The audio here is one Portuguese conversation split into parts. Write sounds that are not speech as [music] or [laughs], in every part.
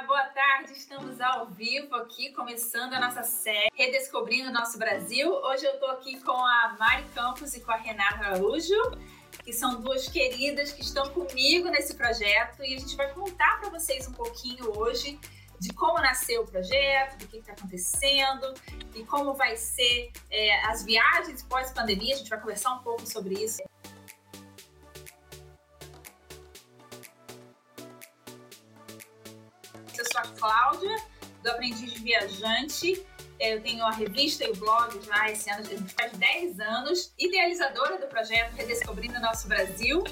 Boa tarde. Estamos ao vivo aqui, começando a nossa série Redescobrindo o Nosso Brasil. Hoje eu estou aqui com a Mari Campos e com a Renata Araújo, que são duas queridas que estão comigo nesse projeto e a gente vai contar para vocês um pouquinho hoje de como nasceu o projeto, do que está acontecendo e como vai ser é, as viagens pós-pandemia. A gente vai conversar um pouco sobre isso. Cláudia, do Aprendiz Viajante. Eu tenho a revista e o blog já esse ano, faz 10 anos, idealizadora do projeto Redescobrindo Nosso Brasil.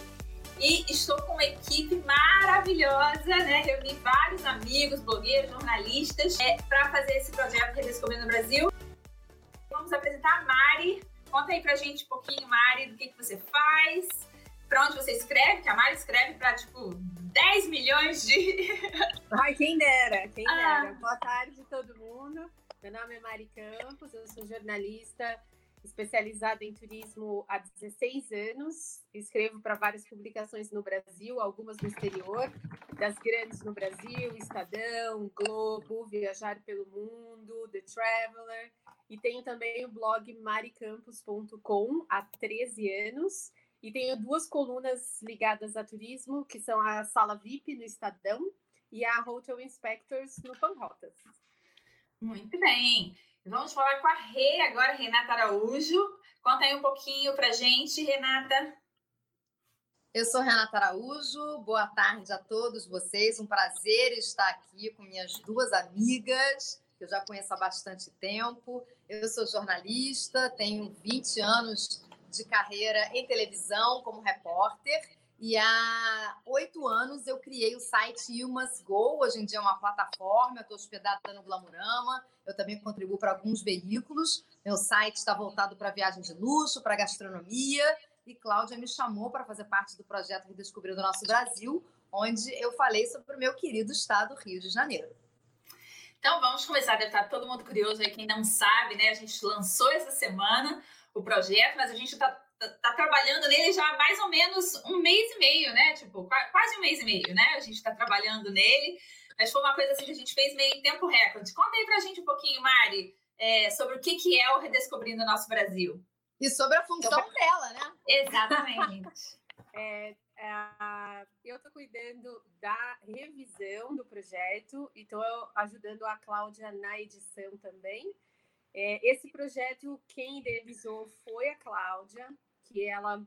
E estou com uma equipe maravilhosa, né? Reuni vários amigos, blogueiros, jornalistas, é, para fazer esse projeto Redescobrindo o Brasil. Vamos apresentar a Mari. Conta aí pra gente um pouquinho, Mari, do que, que você faz, para onde você escreve, que a Mari escreve para, tipo, 10 milhões de. [laughs] Ai, quem dera, quem ah. dera. Boa tarde, todo mundo. Meu nome é Mari Campos, eu sou jornalista especializada em turismo há 16 anos. Escrevo para várias publicações no Brasil, algumas no exterior, das grandes no Brasil, Estadão, Globo, Viajar pelo Mundo, The Traveler. E tenho também o blog maricampos.com há 13 anos. E tenho duas colunas ligadas a turismo, que são a Sala VIP no Estadão e a Hotel Inspectors no Panrotas. Muito bem. Vamos falar com a Rê agora, Renata Araújo. Conta aí um pouquinho pra gente, Renata. Eu sou Renata Araújo, boa tarde a todos vocês. Um prazer estar aqui com minhas duas amigas, que eu já conheço há bastante tempo. Eu sou jornalista, tenho 20 anos de carreira em televisão como repórter e há oito anos eu criei o site You Must Go. Hoje em dia é uma plataforma, eu estou hospedada no Glamurama. Eu também contribuo para alguns veículos. Meu site está voltado para viagem de luxo, para gastronomia. E Cláudia me chamou para fazer parte do projeto Redescobrir do Nosso Brasil, onde eu falei sobre o meu querido estado Rio de Janeiro. Então vamos começar, deve estar todo mundo curioso aí, quem não sabe, né? A gente lançou essa semana o projeto, mas a gente está Tá, tá, trabalhando nele já há mais ou menos um mês e meio, né? Tipo, quase um mês e meio, né? A gente está trabalhando nele, mas foi uma coisa assim que a gente fez meio em tempo recorde. Conta aí pra gente um pouquinho, Mari, é, sobre o que, que é o Redescobrindo o Nosso Brasil. E sobre a função então, [laughs] dela, né? Exatamente. [laughs] é, é, eu estou cuidando da revisão do projeto e estou ajudando a Cláudia na edição também. É, esse projeto, quem idealizou foi a Cláudia que ela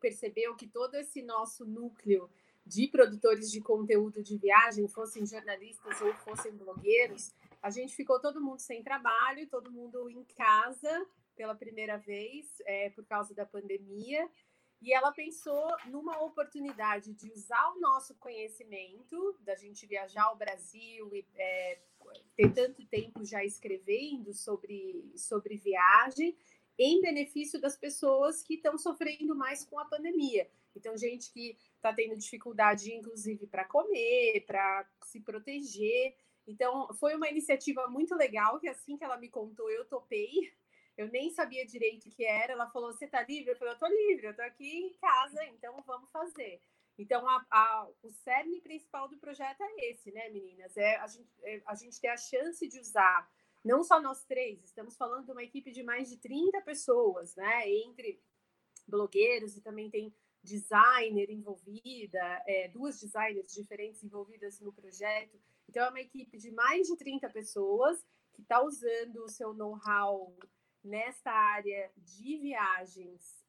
percebeu que todo esse nosso núcleo de produtores de conteúdo de viagem, fossem jornalistas ou fossem blogueiros, a gente ficou todo mundo sem trabalho, todo mundo em casa pela primeira vez é, por causa da pandemia. E ela pensou numa oportunidade de usar o nosso conhecimento, da gente viajar ao Brasil e é, ter tanto tempo já escrevendo sobre, sobre viagem, em benefício das pessoas que estão sofrendo mais com a pandemia. Então, gente que está tendo dificuldade, inclusive, para comer, para se proteger. Então, foi uma iniciativa muito legal, que assim que ela me contou, eu topei. Eu nem sabia direito o que era. Ela falou: Você está livre? Eu falei: Eu estou livre, eu estou aqui em casa, então vamos fazer. Então, a, a, o cerne principal do projeto é esse, né, meninas? É a gente, é a gente ter a chance de usar não só nós três, estamos falando de uma equipe de mais de 30 pessoas, né? Entre blogueiros e também tem designer envolvida, é, duas designers diferentes envolvidas no projeto. Então, é uma equipe de mais de 30 pessoas que está usando o seu know-how nesta área de viagens,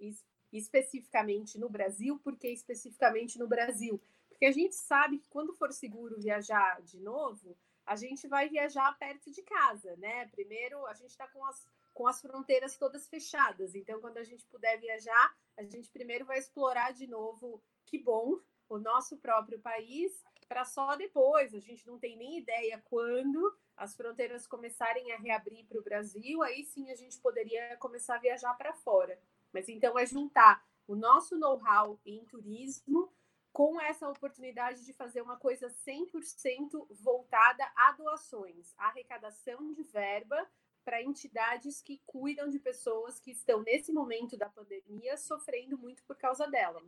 especificamente no Brasil. Por que especificamente no Brasil? Porque a gente sabe que quando for seguro viajar de novo, a gente vai viajar perto de casa, né? Primeiro, a gente está com as, com as fronteiras todas fechadas, então, quando a gente puder viajar, a gente primeiro vai explorar de novo, que bom, o nosso próprio país, para só depois, a gente não tem nem ideia quando as fronteiras começarem a reabrir para o Brasil, aí sim a gente poderia começar a viajar para fora. Mas então é juntar o nosso know-how em turismo com essa oportunidade de fazer uma coisa 100% voltada a doações, a arrecadação de verba para entidades que cuidam de pessoas que estão nesse momento da pandemia sofrendo muito por causa dela.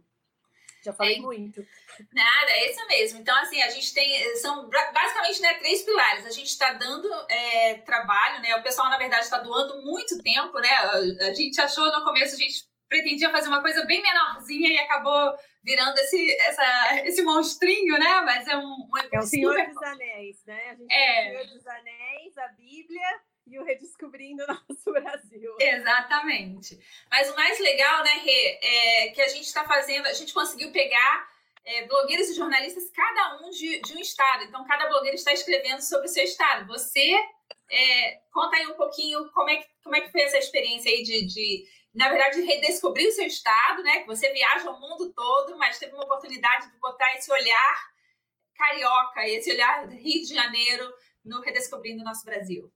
Já falei é, muito. Nada, é isso mesmo. Então, assim, a gente tem. São basicamente né, três pilares. A gente está dando é, trabalho, né? O pessoal, na verdade, está doando muito tempo, né? A, gente achou no começo, a gente pretendia fazer uma coisa bem menorzinha e acabou virando esse, essa, esse monstrinho, né? Mas é um, um É o Senhor dos Anéis, né? A gente é. tem o Senhor dos Anéis, a Bíblia e o Redescobrindo [laughs] Nosso Brasil. Exatamente. Mas o mais legal, né, Rê, é que a gente está fazendo, a gente conseguiu pegar é, blogueiros e jornalistas, cada um de, de, um estado. Então, cada blogueiro está escrevendo sobre o seu estado. Você é, conta aí um pouquinho como é, que, como é que foi essa experiência aí de, de, na verdade, redescobrir o seu estado, né? Que você viaja o mundo todo, mas teve uma oportunidade de botar esse olhar carioca, esse olhar Rio de Janeiro no Redescobrindo o Nosso Brasil.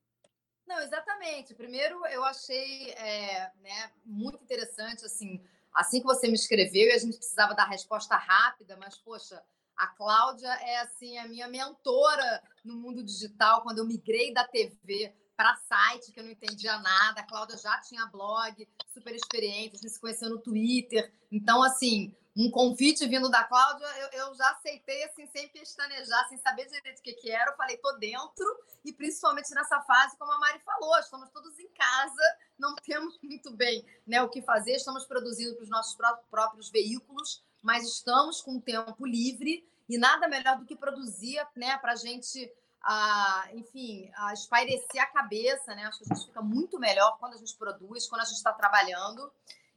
Não, exatamente. Primeiro, eu achei é, né, muito interessante, assim, assim que você me escreveu e a gente precisava dar resposta rápida, mas, poxa, a Cláudia é, assim, a minha mentora no mundo digital, quando eu migrei da TV para site, que eu não entendia nada. A Cláudia já tinha blog, super experiente, a gente se conheceu no Twitter. Então, assim, um convite vindo da Cláudia, eu, eu, já aceitei assim, sem pestanejar, sem saber direito o que, que era. Eu falei, tô dentro, e principalmente nessa fase, como a Mari falou, estamos todos em casa, não [laughs] temos muito bem né, o que fazer, estamos produzindo para os nossos próprios veículos, mas estamos com tempo livre e nada melhor do que produzir né, para a gente. Ah, enfim, ah, espairecer a cabeça, né? Acho que a gente fica muito melhor quando a gente produz, quando a gente está trabalhando.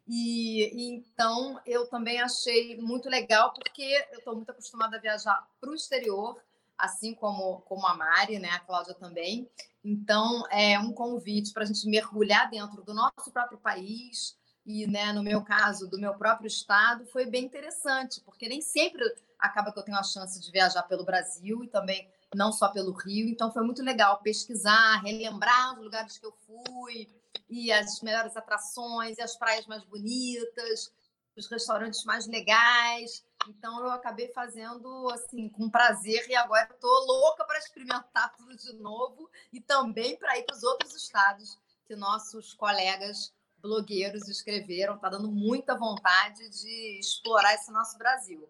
E, e, então eu também achei muito legal, porque eu estou muito acostumada a viajar para o exterior, assim como, como a Mari, né? A Cláudia também. Então é um convite para a gente mergulhar dentro do nosso próprio país e, né, no meu caso, do meu próprio estado, foi bem interessante, porque nem sempre acaba que eu tenho a chance de viajar pelo Brasil e também não só pelo Rio. Então foi muito legal pesquisar, relembrar os lugares que eu fui e as melhores atrações, e as praias mais bonitas, os restaurantes mais legais. Então eu acabei fazendo assim com prazer e agora estou louca para experimentar [laughs] tudo de novo e também para ir para os outros estados que nossos colegas blogueiros escreveram. Está dando muita vontade de explorar esse nosso Brasil.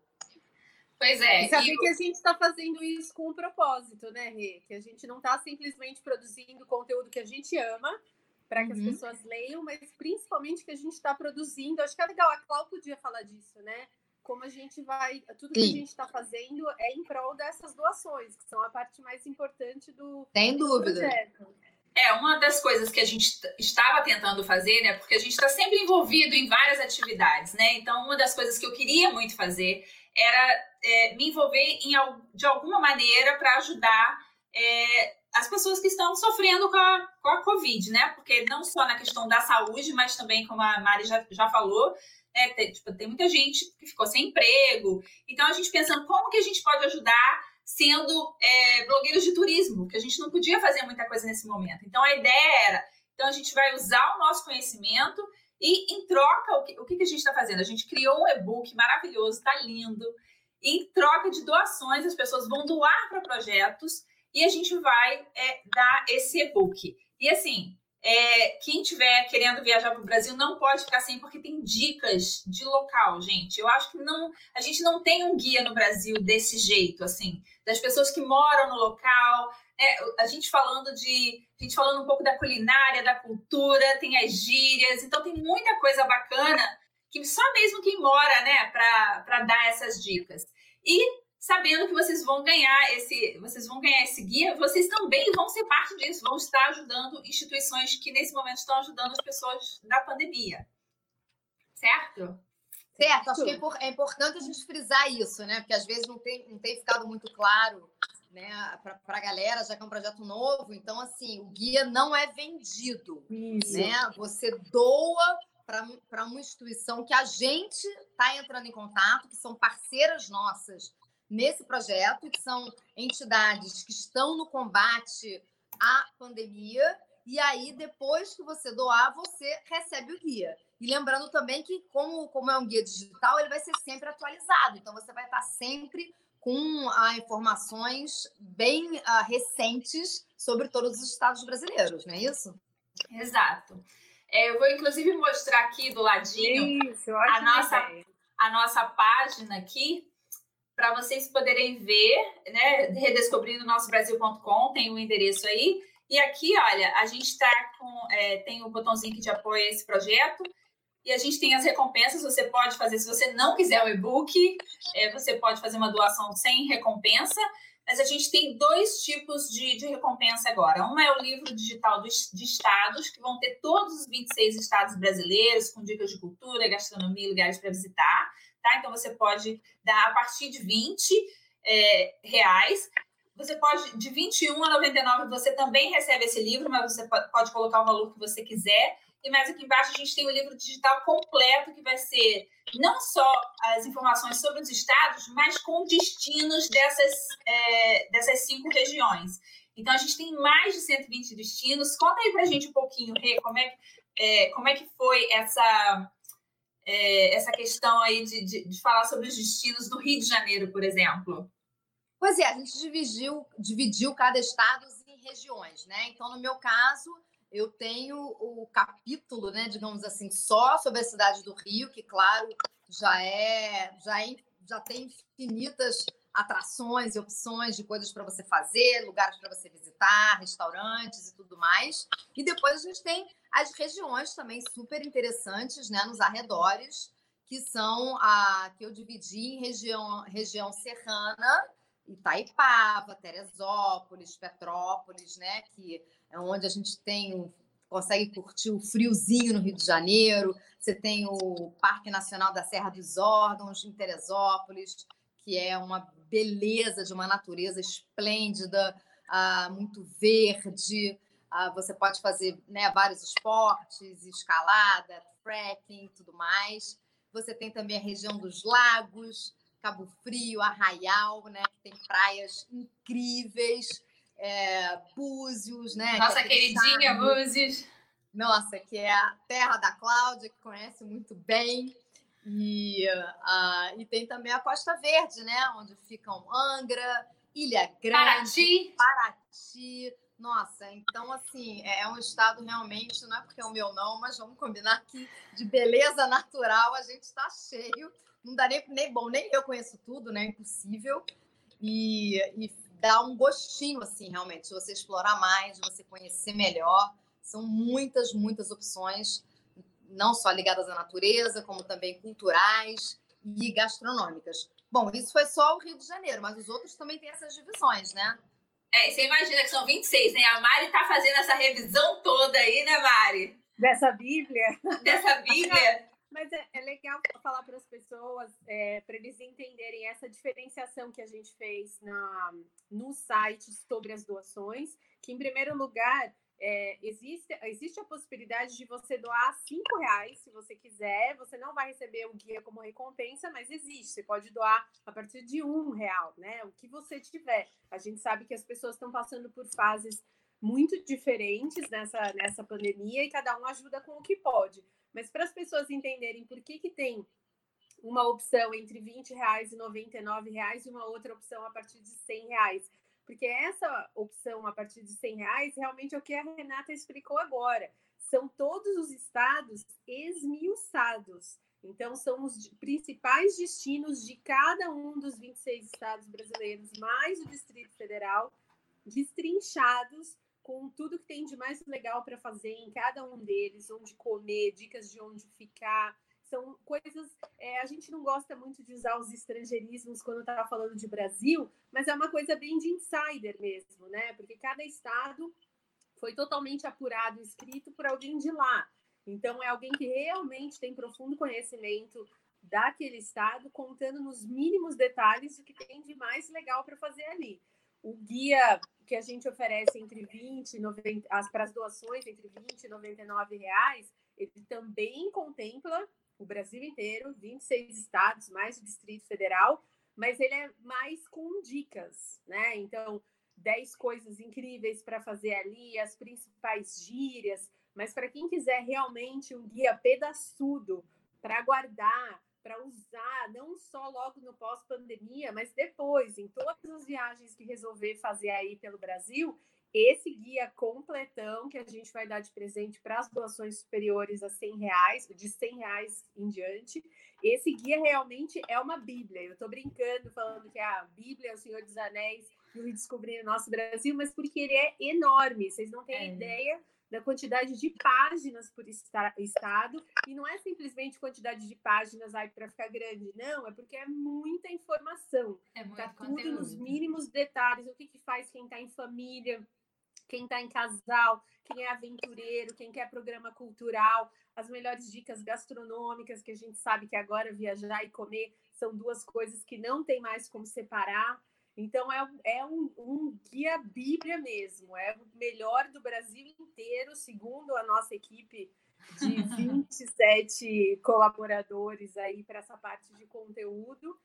Pois é. E saber e... que a gente está fazendo isso com um propósito, né, Rê? Que a gente não está simplesmente produzindo conteúdo que a gente ama, para que uhum. as pessoas leiam, mas principalmente que a gente está produzindo. Acho que é legal, a Clau podia falar disso, né? Como a gente vai. Tudo Sim. que a gente está fazendo é em prol dessas doações, que são a parte mais importante do, Sem dúvida. Projeto. É, uma das coisas que a gente estava tentando fazer, né? Porque a gente está sempre envolvido em várias atividades, né? Então, uma das coisas que eu queria muito fazer era é, me envolver em, de alguma maneira para ajudar é, as pessoas que estão sofrendo com a, com a Covid, né? Porque não só na questão da saúde, mas também, como a Mari já, já falou, né? tem, tipo, tem muita gente que ficou sem emprego. Então, a gente pensando como que a gente pode ajudar sendo é, blogueiros de turismo, que a gente não podia fazer muita coisa nesse momento. Então, a ideia era, então a gente vai usar o nosso conhecimento e, em troca, o que, o que a gente está fazendo? A gente criou um e-book maravilhoso, está lindo. Em troca de doações, as pessoas vão doar para projetos e a gente vai é, dar esse e-book. E assim, é, quem tiver querendo viajar para o Brasil não pode ficar sem, porque tem dicas de local, gente. Eu acho que não, a gente não tem um guia no Brasil desse jeito, assim, das pessoas que moram no local. Né? A gente falando de, a gente falando um pouco da culinária, da cultura, tem as gírias, então tem muita coisa bacana que só mesmo quem mora, né, para dar essas dicas. E sabendo que vocês vão ganhar esse, vocês vão ganhar esse guia, vocês também vão ser parte disso, vão estar ajudando instituições que nesse momento estão ajudando as pessoas da pandemia. Certo? Certo, acho que é, é importante a gente frisar isso, né? Porque às vezes não tem, não tem ficado muito claro né, para a galera, já que é um projeto novo. Então, assim, o guia não é vendido. Isso. Né? Você doa para uma instituição que a gente está entrando em contato, que são parceiras nossas nesse projeto, que são entidades que estão no combate à pandemia. E aí, depois que você doar, você recebe o guia. E lembrando também que, como, como é um guia digital, ele vai ser sempre atualizado. Então, você vai estar sempre com ah, informações bem ah, recentes sobre todos os estados brasileiros, não é isso? Exato. É, eu vou, inclusive, mostrar aqui do ladinho isso, a, nossa, a nossa página aqui para vocês poderem ver, né? Redescobrindo nosso Brasil.com, tem o um endereço aí. E aqui, olha, a gente está com. É, tem o um botãozinho que te apoia esse projeto. E a gente tem as recompensas. Você pode fazer, se você não quiser o e-book, é, você pode fazer uma doação sem recompensa. Mas a gente tem dois tipos de, de recompensa agora. Uma é o livro digital dos, de estados, que vão ter todos os 26 estados brasileiros, com dicas de cultura, gastronomia, lugares para visitar. Tá? Então você pode dar a partir de 20 é, reais. Você pode, de 21 a 99, você também recebe esse livro, mas você pode colocar o valor que você quiser. E mais aqui embaixo a gente tem o livro digital completo, que vai ser não só as informações sobre os estados, mas com destinos dessas, é, dessas cinco regiões. Então, a gente tem mais de 120 destinos. Conta aí para a gente um pouquinho, Rê, como é, é, como é que foi essa, é, essa questão aí de, de, de falar sobre os destinos do Rio de Janeiro, por exemplo. Pois é, a gente dividiu, dividiu cada estado em regiões, né? Então, no meu caso, eu tenho o capítulo, né, digamos assim, só sobre a cidade do Rio, que, claro, já é, já, é, já tem infinitas atrações e opções de coisas para você fazer, lugares para você visitar, restaurantes e tudo mais. E depois a gente tem as regiões também super interessantes, né, nos arredores, que são a que eu dividi em região, região serrana, Itaipava, Teresópolis, Petrópolis, né? Que é onde a gente tem consegue curtir o friozinho no Rio de Janeiro. Você tem o Parque Nacional da Serra dos Órgãos, em Teresópolis, que é uma beleza de uma natureza esplêndida, ah, muito verde. Ah, você pode fazer né, vários esportes, escalada, trekking, tudo mais. Você tem também a região dos lagos, Cabo Frio, Arraial, né? Que tem praias incríveis, é, Búzios, né? Nossa que é queridinha. Búzios. Nossa, que é a terra da Cláudia, que conhece muito bem. E, uh, e tem também a Costa Verde, né? Onde ficam Angra, Ilha Grande, Paraty. Paraty. Nossa, então assim, é um estado realmente, não é porque é o meu não, mas vamos combinar que de beleza natural a gente está cheio não dá nem, nem bom, nem eu conheço tudo, né? Impossível. E, e dá um gostinho, assim, realmente, de você explorar mais, de você conhecer melhor. São muitas, muitas opções, não só ligadas à natureza, como também culturais e gastronômicas. Bom, isso foi só o Rio de Janeiro, mas os outros também têm essas divisões, né? É, você imagina que são 26, né? A Mari tá fazendo essa revisão toda aí, né, Mari? Dessa Bíblia. Dessa Bíblia. [laughs] Mas é, é legal falar para as pessoas, é, para eles entenderem essa diferenciação que a gente fez na, no site sobre as doações, que em primeiro lugar é, existe, existe a possibilidade de você doar cinco reais, se você quiser. Você não vai receber o guia como recompensa, mas existe. Você pode doar a partir de um real, né? O que você tiver. A gente sabe que as pessoas estão passando por fases muito diferentes nessa, nessa pandemia e cada um ajuda com o que pode. Mas para as pessoas entenderem por que, que tem uma opção entre 20 reais e 99 reais e uma outra opção a partir de 100 reais. Porque essa opção a partir de 100 reais realmente é o que a Renata explicou agora. São todos os estados esmiuçados. Então, são os principais destinos de cada um dos 26 estados brasileiros, mais o Distrito Federal, destrinchados com tudo que tem de mais legal para fazer em cada um deles, onde comer, dicas de onde ficar. São coisas. É, a gente não gosta muito de usar os estrangeirismos quando está falando de Brasil, mas é uma coisa bem de insider mesmo, né? Porque cada estado foi totalmente apurado, escrito por alguém de lá. Então, é alguém que realmente tem profundo conhecimento daquele estado, contando nos mínimos detalhes o que tem de mais legal para fazer ali. O guia que a gente oferece entre 20 e 90, as, para as doações entre 20 e 99 reais, ele também contempla o Brasil inteiro, 26 estados, mais o Distrito Federal, mas ele é mais com dicas, né? Então, 10 coisas incríveis para fazer ali, as principais gírias, mas para quem quiser realmente um guia pedaçudo para guardar, para usar não só logo no pós-pandemia, mas depois, em todas as viagens que resolver fazer aí pelo Brasil, esse guia completão que a gente vai dar de presente para as doações superiores a 100 reais, de 100 reais em diante. Esse guia realmente é uma bíblia. Eu estou brincando, falando que a Bíblia é o Senhor dos Anéis e o Redescobrir o Nosso Brasil, mas porque ele é enorme. Vocês não têm é. ideia da quantidade de páginas por estado, e não é simplesmente quantidade de páginas aí para ficar grande, não, é porque é muita informação. É muito tá tudo nos mínimos detalhes, o que, que faz quem está em família, quem está em casal, quem é aventureiro, quem quer programa cultural, as melhores dicas gastronômicas, que a gente sabe que agora viajar e comer são duas coisas que não tem mais como separar. Então, é, é um, um, guia Bíblia mesmo, é o melhor do Brasil inteiro, segundo a nossa equipe de [laughs] 27 colaboradores aí para essa parte de conteúdo.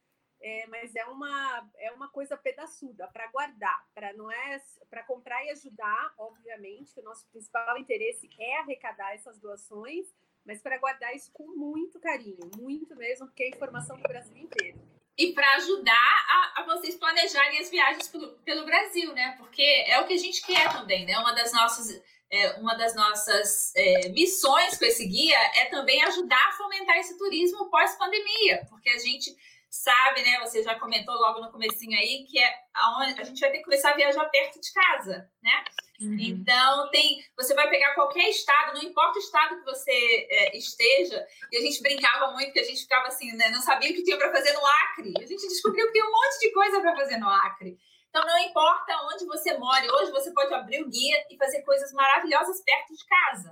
É, mas é uma, é uma coisa pedaçuda para guardar, para não é para comprar e ajudar, obviamente, que o nosso principal interesse é arrecadar essas doações, mas para guardar isso com muito carinho, muito mesmo, porque é informação do Brasil inteiro. E para ajudar a, a, vocês planejarem as viagens pelo, pelo, Brasil, né? Porque é o que a gente quer também, né? Uma das nossas, é, uma das nossas é, missões com esse guia é também ajudar a fomentar esse turismo pós-pandemia, porque a gente sabe, né? Você já comentou logo no comecinho aí que é aonde a gente vai ter que começar a viajar perto de casa, né? Uhum. Então tem, você vai pegar qualquer estado, não importa o estado que você é, esteja. E a gente brincava muito que a gente ficava assim, né? Não sabia o que tinha para fazer no Acre. A gente descobriu que tem um monte de coisa para fazer no Acre. Então não importa onde você mora, hoje você pode abrir o guia e fazer coisas maravilhosas perto de casa.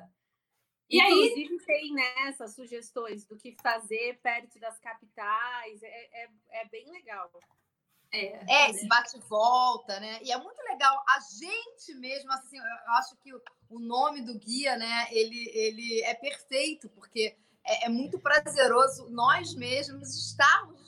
E Inclusive, aí tem né, essas sugestões do que fazer perto das capitais, é, é, é bem legal. É, é esse bate volta, né? E é muito legal a gente mesmo, assim, eu acho que o, o nome do guia, né, ele, ele é perfeito, porque é, é muito prazeroso nós mesmos estarmos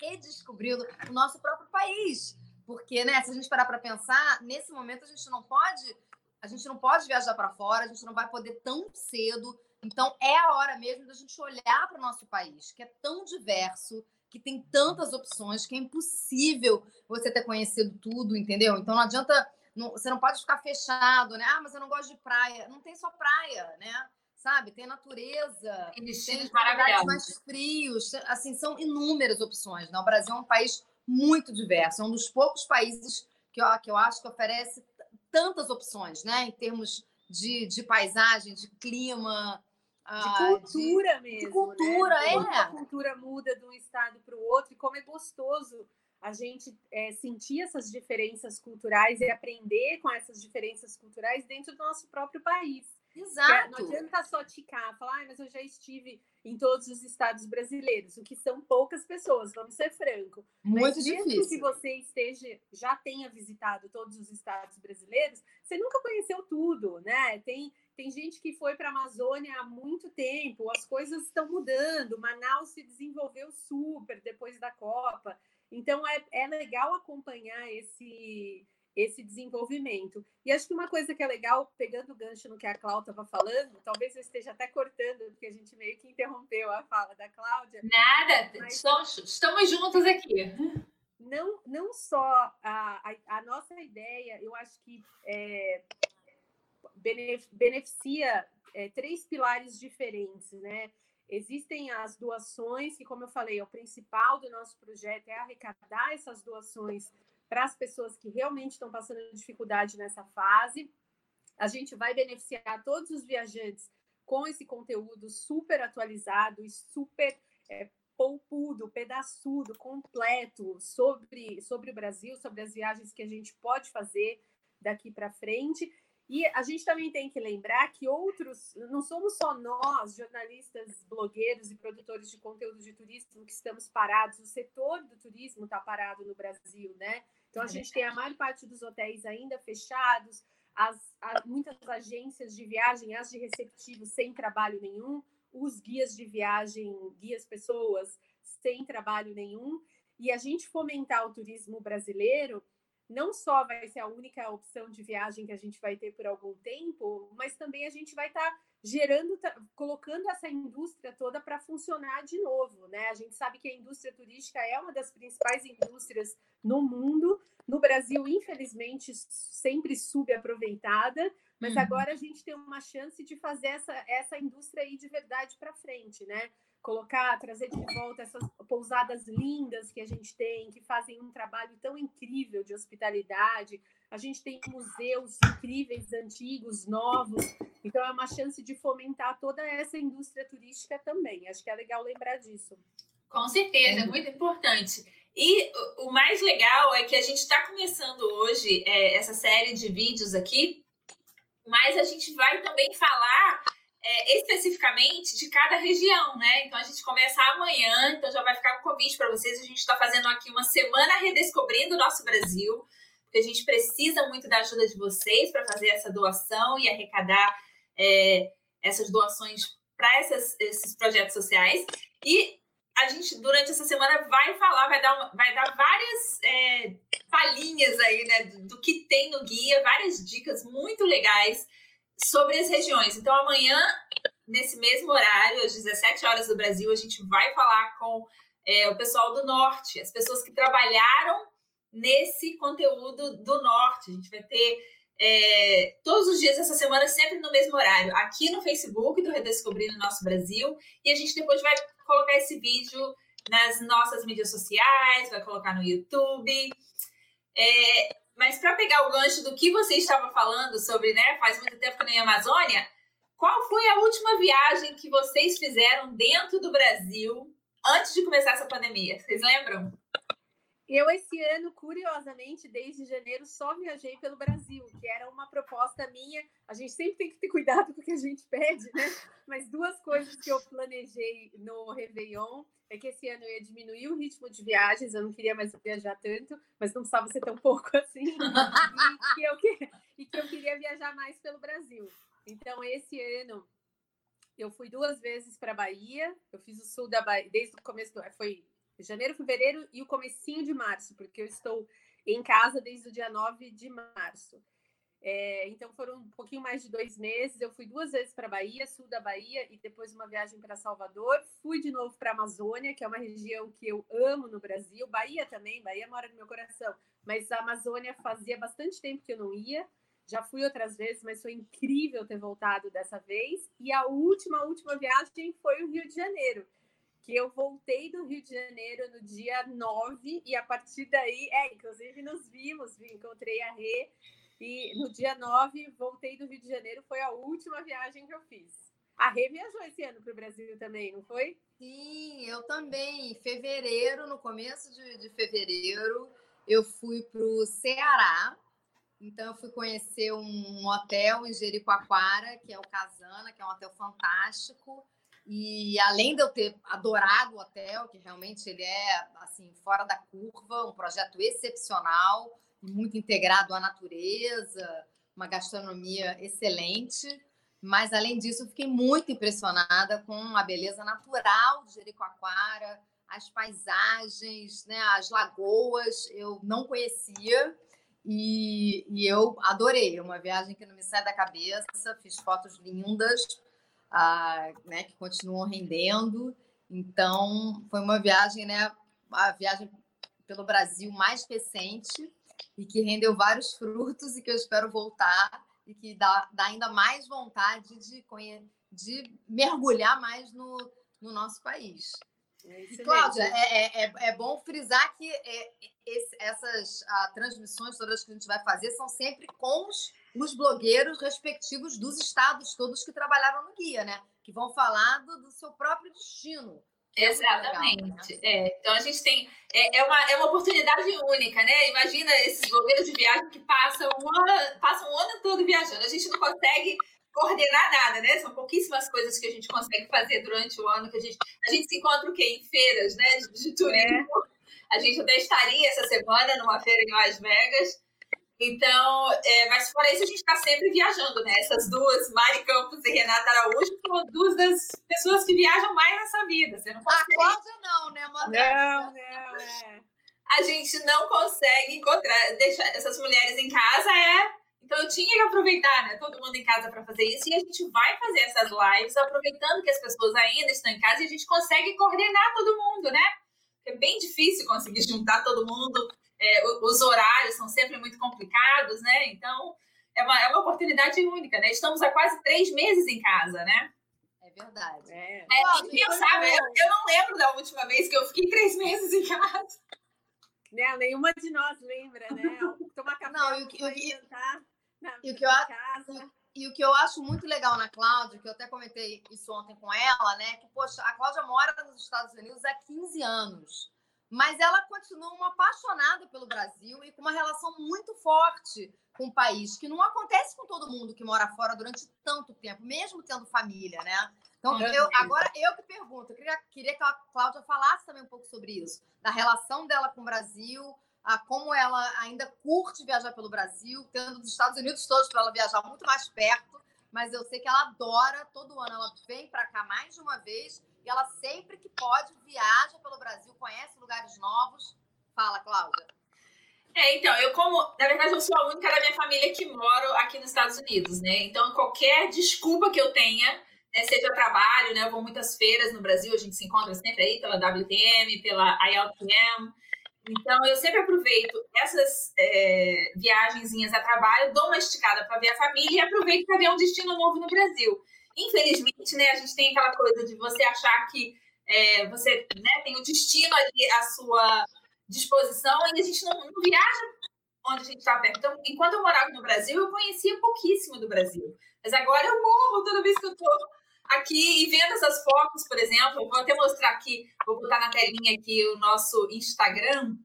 redescobrindo o nosso próprio país. Porque, né, se a gente parar para pensar, nesse momento a gente não pode a gente não pode viajar para fora, a gente não vai poder tão cedo. Então, é a hora mesmo da gente olhar para o nosso país, que é tão diverso, que tem tantas opções, que é impossível você ter conhecido tudo, entendeu? Então, não adianta. Não, você não pode ficar fechado, né? Ah, mas eu não gosto de praia. Não tem só praia, né? Sabe? Tem natureza, tem lugares mais frios. Assim, são inúmeras opções. Né? O Brasil é um país muito diverso. É um dos poucos países que eu, que eu acho que oferece tantas opções, né? Em termos de, de paisagem, de clima. De ah, cultura de, mesmo. De cultura, né? é. A cultura muda de um estado para o outro e como é gostoso a gente é, sentir essas diferenças culturais e aprender com essas diferenças culturais dentro do nosso próprio país. Exato. Não adianta só ticar, falar, ah, mas eu já estive em todos os estados brasileiros, o que são poucas pessoas, vamos ser franco. Muito mas difícil. Mesmo que você esteja, já tenha visitado todos os estados brasileiros, você nunca conheceu tudo, né? Tem, tem gente que foi para a Amazônia há muito tempo, as coisas estão mudando, Manaus se desenvolveu super depois da Copa. Então é, é legal acompanhar esse esse desenvolvimento. E acho que uma coisa que é legal, pegando o gancho no que a Cláudia estava falando, talvez eu esteja até cortando, porque a gente meio que interrompeu a fala da Cláudia. Nada, mas... estamos, estamos juntos aqui. Não, não só a, a, a nossa ideia, eu acho que é, beneficia é, três pilares diferentes, né? Existem as doações, que, como eu falei, é o principal do nosso projeto é arrecadar essas doações para as pessoas que realmente estão passando dificuldade nessa fase. A gente vai beneficiar todos os viajantes com esse conteúdo super atualizado e super é, poupudo, pedaçudo, completo sobre, sobre o Brasil, sobre as viagens que a gente pode fazer daqui para frente. E a gente também tem que lembrar que outros, não somos só nós, jornalistas, blogueiros e produtores de conteúdo de turismo, que estamos parados, o setor do turismo está parado no Brasil, né? Então, a gente tem a maior parte dos hotéis ainda fechados, as, as, muitas agências de viagem, as de receptivo, sem trabalho nenhum, os guias de viagem, guias pessoas, sem trabalho nenhum. E a gente fomentar o turismo brasileiro não só vai ser a única opção de viagem que a gente vai ter por algum tempo, mas também a gente vai estar tá gerando, colocando essa indústria toda para funcionar de novo, né? A gente sabe que a indústria turística é uma das principais indústrias no mundo, no Brasil, infelizmente, sempre subaproveitada, mas uhum. agora a gente tem uma chance de fazer essa, essa indústria aí de verdade para frente, né? Colocar, trazer de volta essas pousadas lindas que a gente tem, que fazem um trabalho tão incrível de hospitalidade. A gente tem museus incríveis, antigos, novos. Então é uma chance de fomentar toda essa indústria turística também. Acho que é legal lembrar disso. Com certeza, é muito importante. E o mais legal é que a gente está começando hoje é, essa série de vídeos aqui mas a gente vai também falar é, especificamente de cada região, né? Então a gente começa amanhã, então já vai ficar um convite para vocês. A gente está fazendo aqui uma semana redescobrindo o nosso Brasil, porque a gente precisa muito da ajuda de vocês para fazer essa doação e arrecadar é, essas doações para esses projetos sociais. E a gente, durante essa semana, vai falar, vai dar, uma, vai dar várias é, palhinhas aí, né, do, do, que tem no guia, várias dicas muito legais sobre as regiões. Então, amanhã, nesse mesmo horário, às 17 horas do Brasil, a gente vai falar com é, o pessoal do Norte, as pessoas que trabalharam nesse conteúdo do Norte. A gente vai ter é, todos os dias essa semana, sempre no mesmo horário, aqui no Facebook do Redescobrindo Nosso Brasil, e a gente depois vai colocar esse vídeo nas nossas mídias sociais, vai colocar no YouTube. É, mas para pegar o gancho do que você estava falando sobre, né, faz muito tempo que nem Amazônia, qual foi a última viagem que vocês fizeram dentro do Brasil antes de começar essa pandemia? Vocês lembram? Eu, esse ano, curiosamente, desde janeiro, só viajei pelo Brasil, que era uma proposta minha. A gente sempre tem que ter cuidado com o que a gente pede, né? Mas duas coisas que eu planejei no Réveillon é que esse ano eu ia diminuir o ritmo de viagens, eu não queria mais viajar tanto, mas não precisava ser tão [laughs] pouco assim. e, que eu, e que eu queria viajar mais pelo Brasil. Então, esse ano, eu fui duas vezes para Bahia, eu fiz o sul da Bahia, desde o começo do. Foi janeiro, fevereiro e o comecinho de março, porque eu estou em casa desde o dia 9 de março. É, então foram um pouquinho mais de dois meses. Eu fui duas vezes para Bahia, sul da Bahia, e depois uma viagem para Salvador. Fui de novo para a Amazônia, que é uma região que eu amo no Brasil. Bahia também, Bahia mora no meu coração. Mas a Amazônia fazia bastante tempo que eu não ia. Já fui outras vezes, mas foi incrível ter voltado dessa vez. E a última, última viagem foi o Rio de Janeiro que eu voltei do Rio de Janeiro no dia 9 e a partir daí, é, inclusive nos vimos, encontrei a Rê e no dia 9 voltei do Rio de Janeiro, foi a última viagem que eu fiz. A Rê viajou esse ano para o Brasil também, não foi? Sim, eu também. Em fevereiro, no começo de, de fevereiro, eu fui para o Ceará. Então, eu fui conhecer um hotel em Jericoacoara, que é o Casana, que é um hotel fantástico. E além de eu ter adorado o hotel, que realmente ele é assim fora da curva, um projeto excepcional, muito integrado à natureza, uma gastronomia excelente. Mas além disso, eu fiquei muito impressionada com a beleza natural de Jericoacoara, as paisagens, né, as lagoas, eu não conhecia. E, e eu adorei, uma viagem que não me sai da cabeça, fiz fotos lindas, ah, né, que continuam rendendo. Então, foi uma viagem, né, a viagem pelo Brasil mais recente e que rendeu vários frutos e que eu espero voltar e que dá, dá ainda mais vontade de, de mergulhar mais no, no nosso país. É e, Cláudia, é, é, é, bom frisar que é, esse, essas a, ah, transmissões todas que a gente vai fazer são sempre com os os blogueiros respectivos dos estados todos que trabalharam no guia, né? Que vão falar do, do seu próprio destino. Exatamente. Legal, né? é, então a gente tem. É, é, uma, é uma oportunidade única, né? Imagina esses blogueiros de viagem que passam um ano, passam um ano todo viajando. A gente não consegue coordenar nada, né? São pouquíssimas coisas que a gente consegue fazer durante o ano, que a gente, a gente se encontra o quê? Em feiras, né? De, de turismo. É. A gente até estaria essa semana numa feira em Las Vegas. Então, é, mas fora isso, a gente está sempre viajando, né? Essas duas, Mari Campos e Renata Araújo, são duas das pessoas que viajam mais nessa vida. Você não consegue... A Cláudia não, né, Modesta? Não, não, é. A gente não consegue encontrar, deixar essas mulheres em casa, é. Então, eu tinha que aproveitar, né? Todo mundo em casa para fazer isso. E a gente vai fazer essas lives aproveitando que as pessoas ainda estão em casa e a gente consegue coordenar todo mundo, né? É bem difícil conseguir juntar todo mundo é, os horários são sempre muito complicados, né? Então, é uma, é uma oportunidade única, né? Estamos há quase três meses em casa, né? É verdade. É, é pensar, eu, eu não lembro da última vez que eu fiquei três meses em casa. Não, nenhuma de nós lembra, né? Tomar café, não, e o que, jantar, e o que eu casa. E o que eu acho muito legal na Cláudia, que eu até comentei isso ontem com ela, né? Que, poxa, a Cláudia mora nos Estados Unidos há 15 anos. Mas ela continua uma apaixonada pelo Brasil e com uma relação muito forte com o país, que não acontece com todo mundo que mora fora durante tanto tempo, mesmo tendo família, né? Então, eu, agora eu que pergunto, eu queria, queria que a Cláudia falasse também um pouco sobre isso, da relação dela com o Brasil, a como ela ainda curte viajar pelo Brasil, tendo os Estados Unidos todos para ela viajar muito mais perto, mas eu sei que ela adora, todo ano ela vem para cá mais de uma vez ela sempre que pode viaja pelo Brasil, conhece lugares novos. Fala, Cláudia. É, então, eu como, na verdade, eu sou a única da minha família que moro aqui nos Estados Unidos, né? Então, qualquer desculpa que eu tenha, né, seja trabalho, né? Eu vou muitas feiras no Brasil, a gente se encontra sempre aí pela WTM, pela ILTM. Então, eu sempre aproveito essas é, viagenzinhas a trabalho, dou uma esticada para ver a família e aproveito para ver um destino novo no Brasil. Infelizmente, né, a gente tem aquela coisa de você achar que é, você né, tem o destino ali à sua disposição e a gente não, não viaja onde a gente está perto. Então, enquanto eu morava no Brasil, eu conhecia pouquíssimo do Brasil. Mas agora eu morro toda vez que eu estou aqui e vendo essas fotos, por exemplo. Vou até mostrar aqui, vou botar na telinha aqui o nosso Instagram,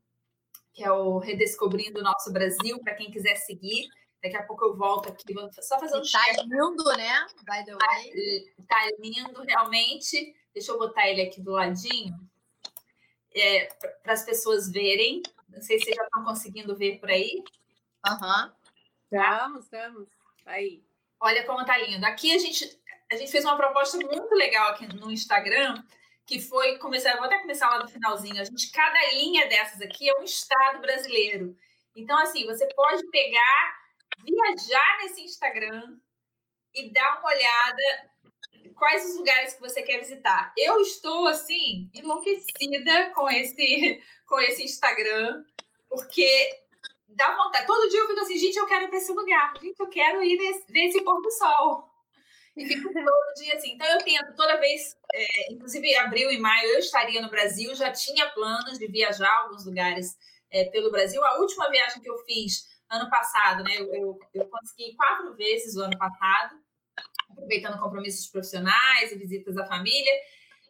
que é o Redescobrindo o Nosso Brasil, para quem quiser seguir. Daqui a pouco eu volto aqui, vou só fazer um Tá lindo, né? By the way. Tá, tá lindo, realmente. Deixa eu botar ele aqui do ladinho. É, para as pessoas verem. Não sei se vocês já estão conseguindo ver por aí. Aham. Uhum. Estamos, estamos. Aí. Olha como tá lindo. Aqui a gente, a gente fez uma proposta muito legal aqui no Instagram, que foi começar, vou até começar lá no finalzinho. A gente, cada linha dessas aqui é um estado brasileiro. Então, assim, você pode pegar viajar nesse Instagram e dar uma olhada quais os lugares que você quer visitar. Eu estou assim enlouquecida com esse [laughs] com esse Instagram, porque dá vontade. Todo dia eu fico assim, gente, eu quero ir para esse lugar. Gente, eu quero ir nesse, ver esse pôr do sol. E fico todo dia assim. Então eu tento toda vez, é, inclusive abril e maio eu estaria no Brasil, já tinha planos de viajar a alguns lugares é, pelo Brasil. A última viagem que eu fiz ano passado, né? Eu, eu, eu consegui quatro vezes o ano passado, aproveitando compromissos profissionais e visitas à família,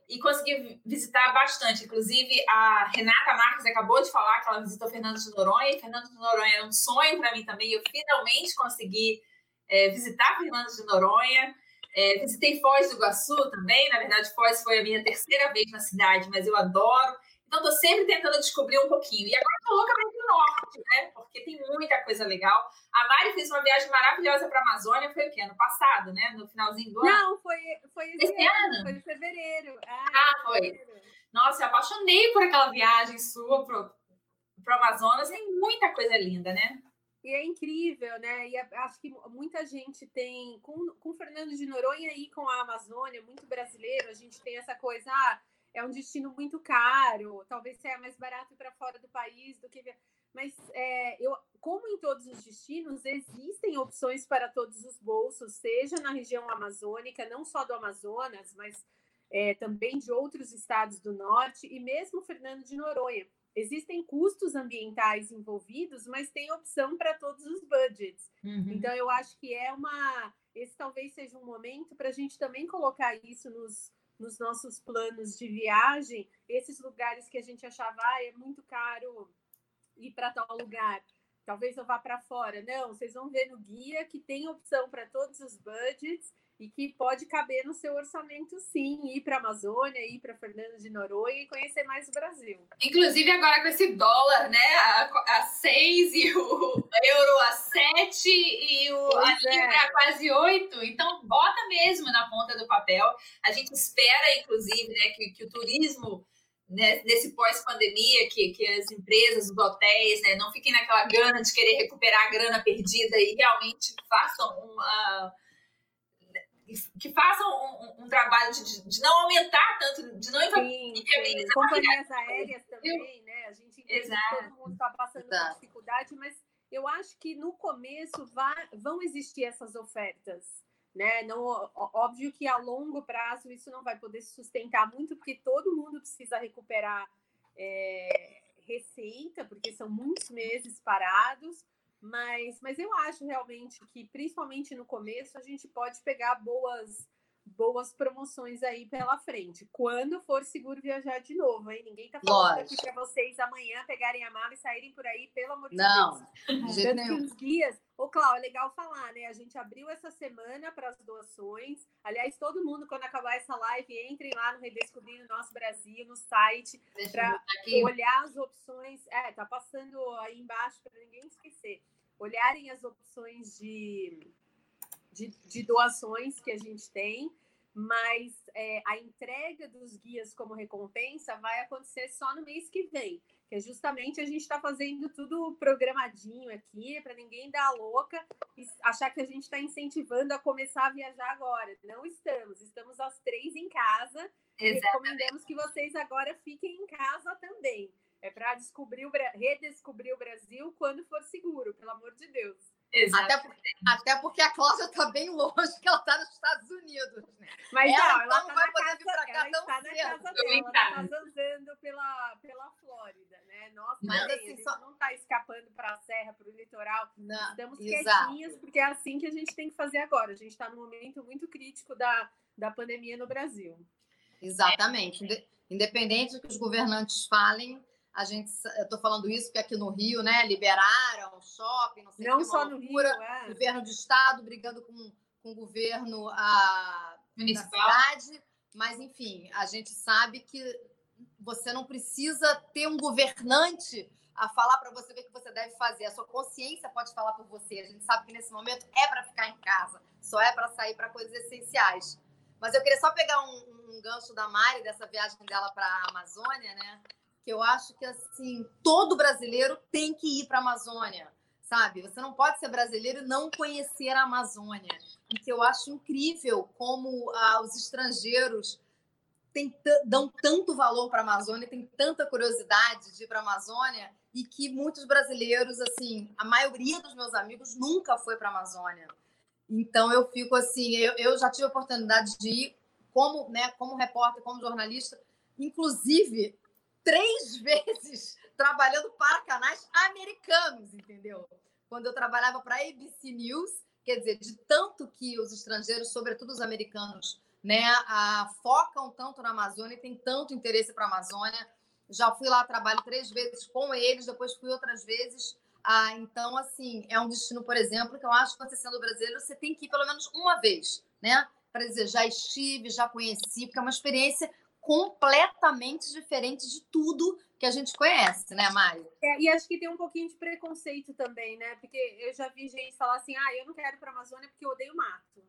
e consegui visitar bastante. Inclusive, a Renata Marques acabou de falar que ela visitou Fernando de Noronha, e Fernando de Noronha era um sonho para mim também. Eu finalmente consegui é, visitar Fernando de Noronha. É, visitei Foz do Iguaçu também. Na verdade, Foz foi a minha terceira vez na cidade, mas eu adoro. Então, estou sempre tentando descobrir um pouquinho. E agora estou louca para ir para o norte, né? Porque tem muita coisa legal. A Mari fez uma viagem maravilhosa para a Amazônia, foi o quê? Ano passado, né? No finalzinho do ano? Não, foi, foi esse, esse ano, ano. Foi em fevereiro. Ah, ah foi. Fevereiro. Nossa, eu apaixonei por aquela viagem sua para o Amazonas. Tem muita coisa linda, né? E é incrível, né? E acho que muita gente tem, com, com o Fernando de Noronha e com a Amazônia, muito brasileiro, a gente tem essa coisa, ah, é um destino muito caro, talvez seja mais barato para fora do país do que. Mas, é, eu, como em todos os destinos, existem opções para todos os bolsos, seja na região amazônica, não só do Amazonas, mas é, também de outros estados do norte, e mesmo Fernando de Noronha. Existem custos ambientais envolvidos, mas tem opção para todos os budgets. Uhum. Então, eu acho que é uma. Esse talvez seja um momento para a gente também colocar isso nos, nos nossos planos de viagem, esses lugares que a gente achava ah, é muito caro ir para tal lugar, talvez eu vá para fora. Não, vocês vão ver no guia que tem opção para todos os budgets e que pode caber no seu orçamento, sim, ir para a Amazônia, ir para Fernando de Noronha e conhecer mais o Brasil. Inclusive agora com esse dólar, né, a, a 6 e o euro a 7 e o, a é. libra a quase 8, então bota mesmo na ponta do papel. A gente espera, inclusive, né, que, que o turismo né, nesse pós-pandemia, que, que as empresas, os hotéis, né, não fiquem naquela gana de querer recuperar a grana perdida e realmente façam uma que façam um, um trabalho de, de, não aumentar tanto, de não inviabilizar. Companhias aéreas também, né? A gente Exato. todo mundo está passando por dificuldade, mas eu acho que no começo vai, vão existir essas ofertas. Né? Não, óbvio que a longo prazo isso não vai poder se sustentar muito, porque todo mundo precisa recuperar é, receita, porque são muitos meses parados, mas, mas eu acho realmente que, principalmente no começo, a gente pode pegar boas boas promoções aí pela frente. Quando for seguro viajar de novo, hein? Ninguém tá falando Lógico. aqui para vocês amanhã pegarem a mala e saírem por aí, pelo amor de Não, Deus. Não, de Tanto que os guias. Ô, Cláudio, é legal falar, né? A gente abriu essa semana para as doações. Aliás, todo mundo, quando acabar essa live, entrem lá no Redescobrindo Nosso Brasil, no site, para olhar as opções. É, tá passando aí embaixo para ninguém esquecer. Olharem as opções de de, de doações que a gente tem, mas é, a entrega dos guias como recompensa vai acontecer só no mês que vem, que é justamente a gente está fazendo tudo programadinho aqui, para ninguém dar a louca e achar que a gente está incentivando a começar a viajar agora. Não estamos, estamos às três em casa Exatamente. e recomendamos que vocês agora fiquem em casa também. É para descobrir o, redescobrir o Brasil quando for seguro, pelo amor de Deus. Até, por, até porque a Cláudia está bem longe, que ela está nos Estados Unidos. Né? Mas ela, não, ela não tá vai poder casa, vir para cá tão está cedo. na casa dela, ela está andando pela, pela Flórida, né? Nossa, Mas, assim, só... não está escapando para a serra, para o litoral. Não, Estamos exato. quietinhos, porque é assim que a gente tem que fazer agora. A gente está num momento muito crítico da, da pandemia no Brasil. Exatamente. Independente do que os governantes falem, a gente, eu estou falando isso porque aqui no Rio, né, liberaram shopping, não sei não que, só no Rio, é. governo de estado brigando com, com o governo a, municipal, cidade, mas enfim, a gente sabe que você não precisa ter um governante a falar para você ver o que você deve fazer. A sua consciência pode falar por você. A gente sabe que nesse momento é para ficar em casa, só é para sair para coisas essenciais. Mas eu queria só pegar um, um gancho da Mari dessa viagem dela para a Amazônia, né? Que eu acho que assim todo brasileiro tem que ir para a Amazônia, sabe? Você não pode ser brasileiro e não conhecer a Amazônia. E que eu acho incrível como ah, os estrangeiros tem, dão tanto valor para a Amazônia, tem tanta curiosidade de ir para a Amazônia e que muitos brasileiros, assim, a maioria dos meus amigos nunca foi para a Amazônia. Então eu fico assim, eu, eu já tive a oportunidade de ir como, né, como repórter, como jornalista, inclusive três [laughs] vezes trabalhando para canais americanos, entendeu? Quando eu trabalhava para a ABC News, quer dizer, de tanto que os estrangeiros, sobretudo os americanos, né, a, focam tanto na Amazônia e têm tanto interesse para a Amazônia. Já fui lá, trabalho três vezes com eles, depois fui outras vezes. Ah, então, assim, é um destino, por exemplo, que eu acho que você sendo brasileiro, você tem que ir pelo menos uma vez, né? Para dizer, já estive, já conheci, porque é uma experiência completamente diferente de tudo que a gente conhece, né, Mari? É, e acho que tem um pouquinho de preconceito também, né? Porque eu já vi gente falar assim: ah, eu não quero ir para a Amazônia porque eu odeio mato.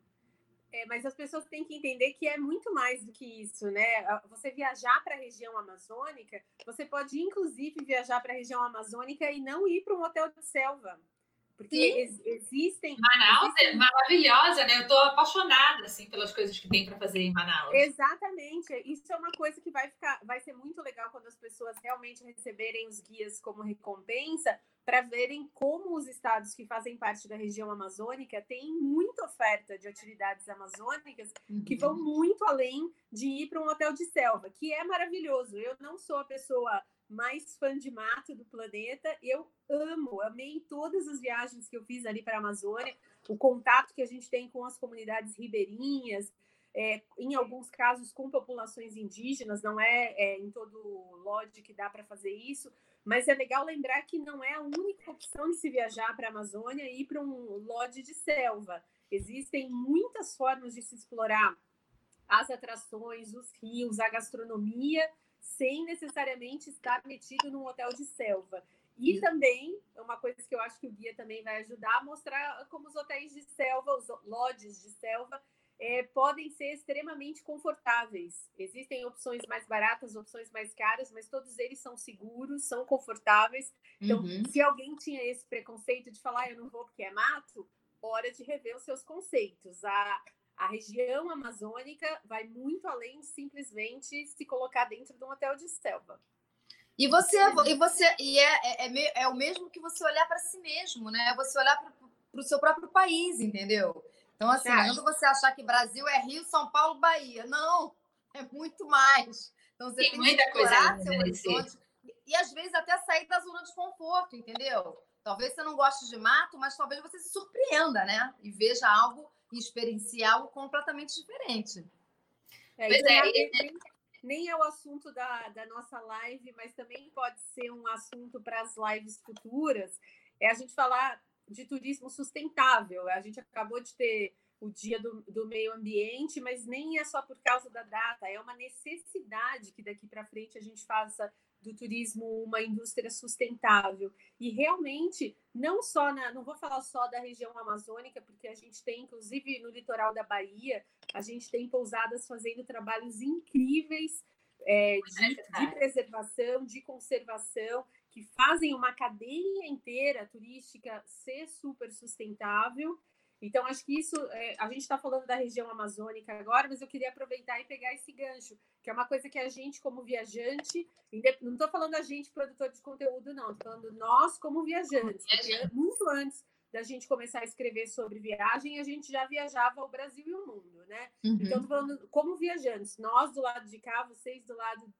É, mas as pessoas têm que entender que é muito mais do que isso, né? Você viajar para a região amazônica, você pode inclusive viajar para a região amazônica e não ir para um hotel de selva. Porque ex existem. Manaus existem... é maravilhosa, né? Eu estou apaixonada assim pelas coisas que tem para fazer em Manaus. Exatamente. Isso é uma coisa que vai ficar, vai ser muito legal quando as pessoas realmente receberem os guias como recompensa para verem como os estados que fazem parte da região amazônica têm muita oferta de atividades amazônicas uhum. que vão muito além de ir para um hotel de selva, que é maravilhoso. Eu não sou a pessoa mais fã de mato do planeta. Eu amo, amei todas as viagens que eu fiz ali para a Amazônia, o contato que a gente tem com as comunidades ribeirinhas, é, em alguns casos com populações indígenas, não é, é em todo lodge que dá para fazer isso, mas é legal lembrar que não é a única opção de se viajar para a Amazônia e ir para um lodge de selva. Existem muitas formas de se explorar as atrações, os rios, a gastronomia sem necessariamente estar metido num hotel de selva. E também, é uma coisa que eu acho que o guia também vai ajudar a mostrar como os hotéis de selva, os lodges de selva, é, podem ser extremamente confortáveis. Existem opções mais baratas, opções mais caras, mas todos eles são seguros, são confortáveis. Então, uhum. se alguém tinha esse preconceito de falar, ah, eu não vou porque é mato, hora de rever os seus conceitos. A, a região amazônica vai muito além de simplesmente se colocar dentro de um hotel de selva. E você, e você, e é, é, é, é o mesmo que você olhar para si mesmo, né? Você olhar para o seu próprio país, entendeu? Então, assim, quando você achar que Brasil é Rio, São Paulo, Bahia. Não, é muito mais. Então, você tem, tem muita que explorar seu horizonte. E, às vezes, até sair da zona de conforto, entendeu? Talvez você não goste de mato, mas talvez você se surpreenda, né? E veja algo e experienciar algo completamente diferente. É, pois é, nem, nem é o assunto da, da nossa live, mas também pode ser um assunto para as lives futuras. É a gente falar de turismo sustentável. A gente acabou de ter o dia do, do meio ambiente, mas nem é só por causa da data, é uma necessidade que daqui para frente a gente faça do turismo uma indústria sustentável. E realmente, não só na, não vou falar só da região amazônica, porque a gente tem, inclusive no litoral da Bahia, a gente tem pousadas fazendo trabalhos incríveis é, de, de preservação, de conservação, que fazem uma cadeia inteira turística ser super sustentável então, acho que isso, é, a gente está falando da região amazônica agora, mas eu queria aproveitar e pegar esse gancho, que é uma coisa que a gente, como viajante, não estou falando a gente, produtor de conteúdo, não, estou falando nós, como viajantes, porque muito antes da gente começar a escrever sobre viagem, a gente já viajava o Brasil e o mundo, né? Uhum. Então, estou falando como viajantes, nós do lado de cá, vocês do lado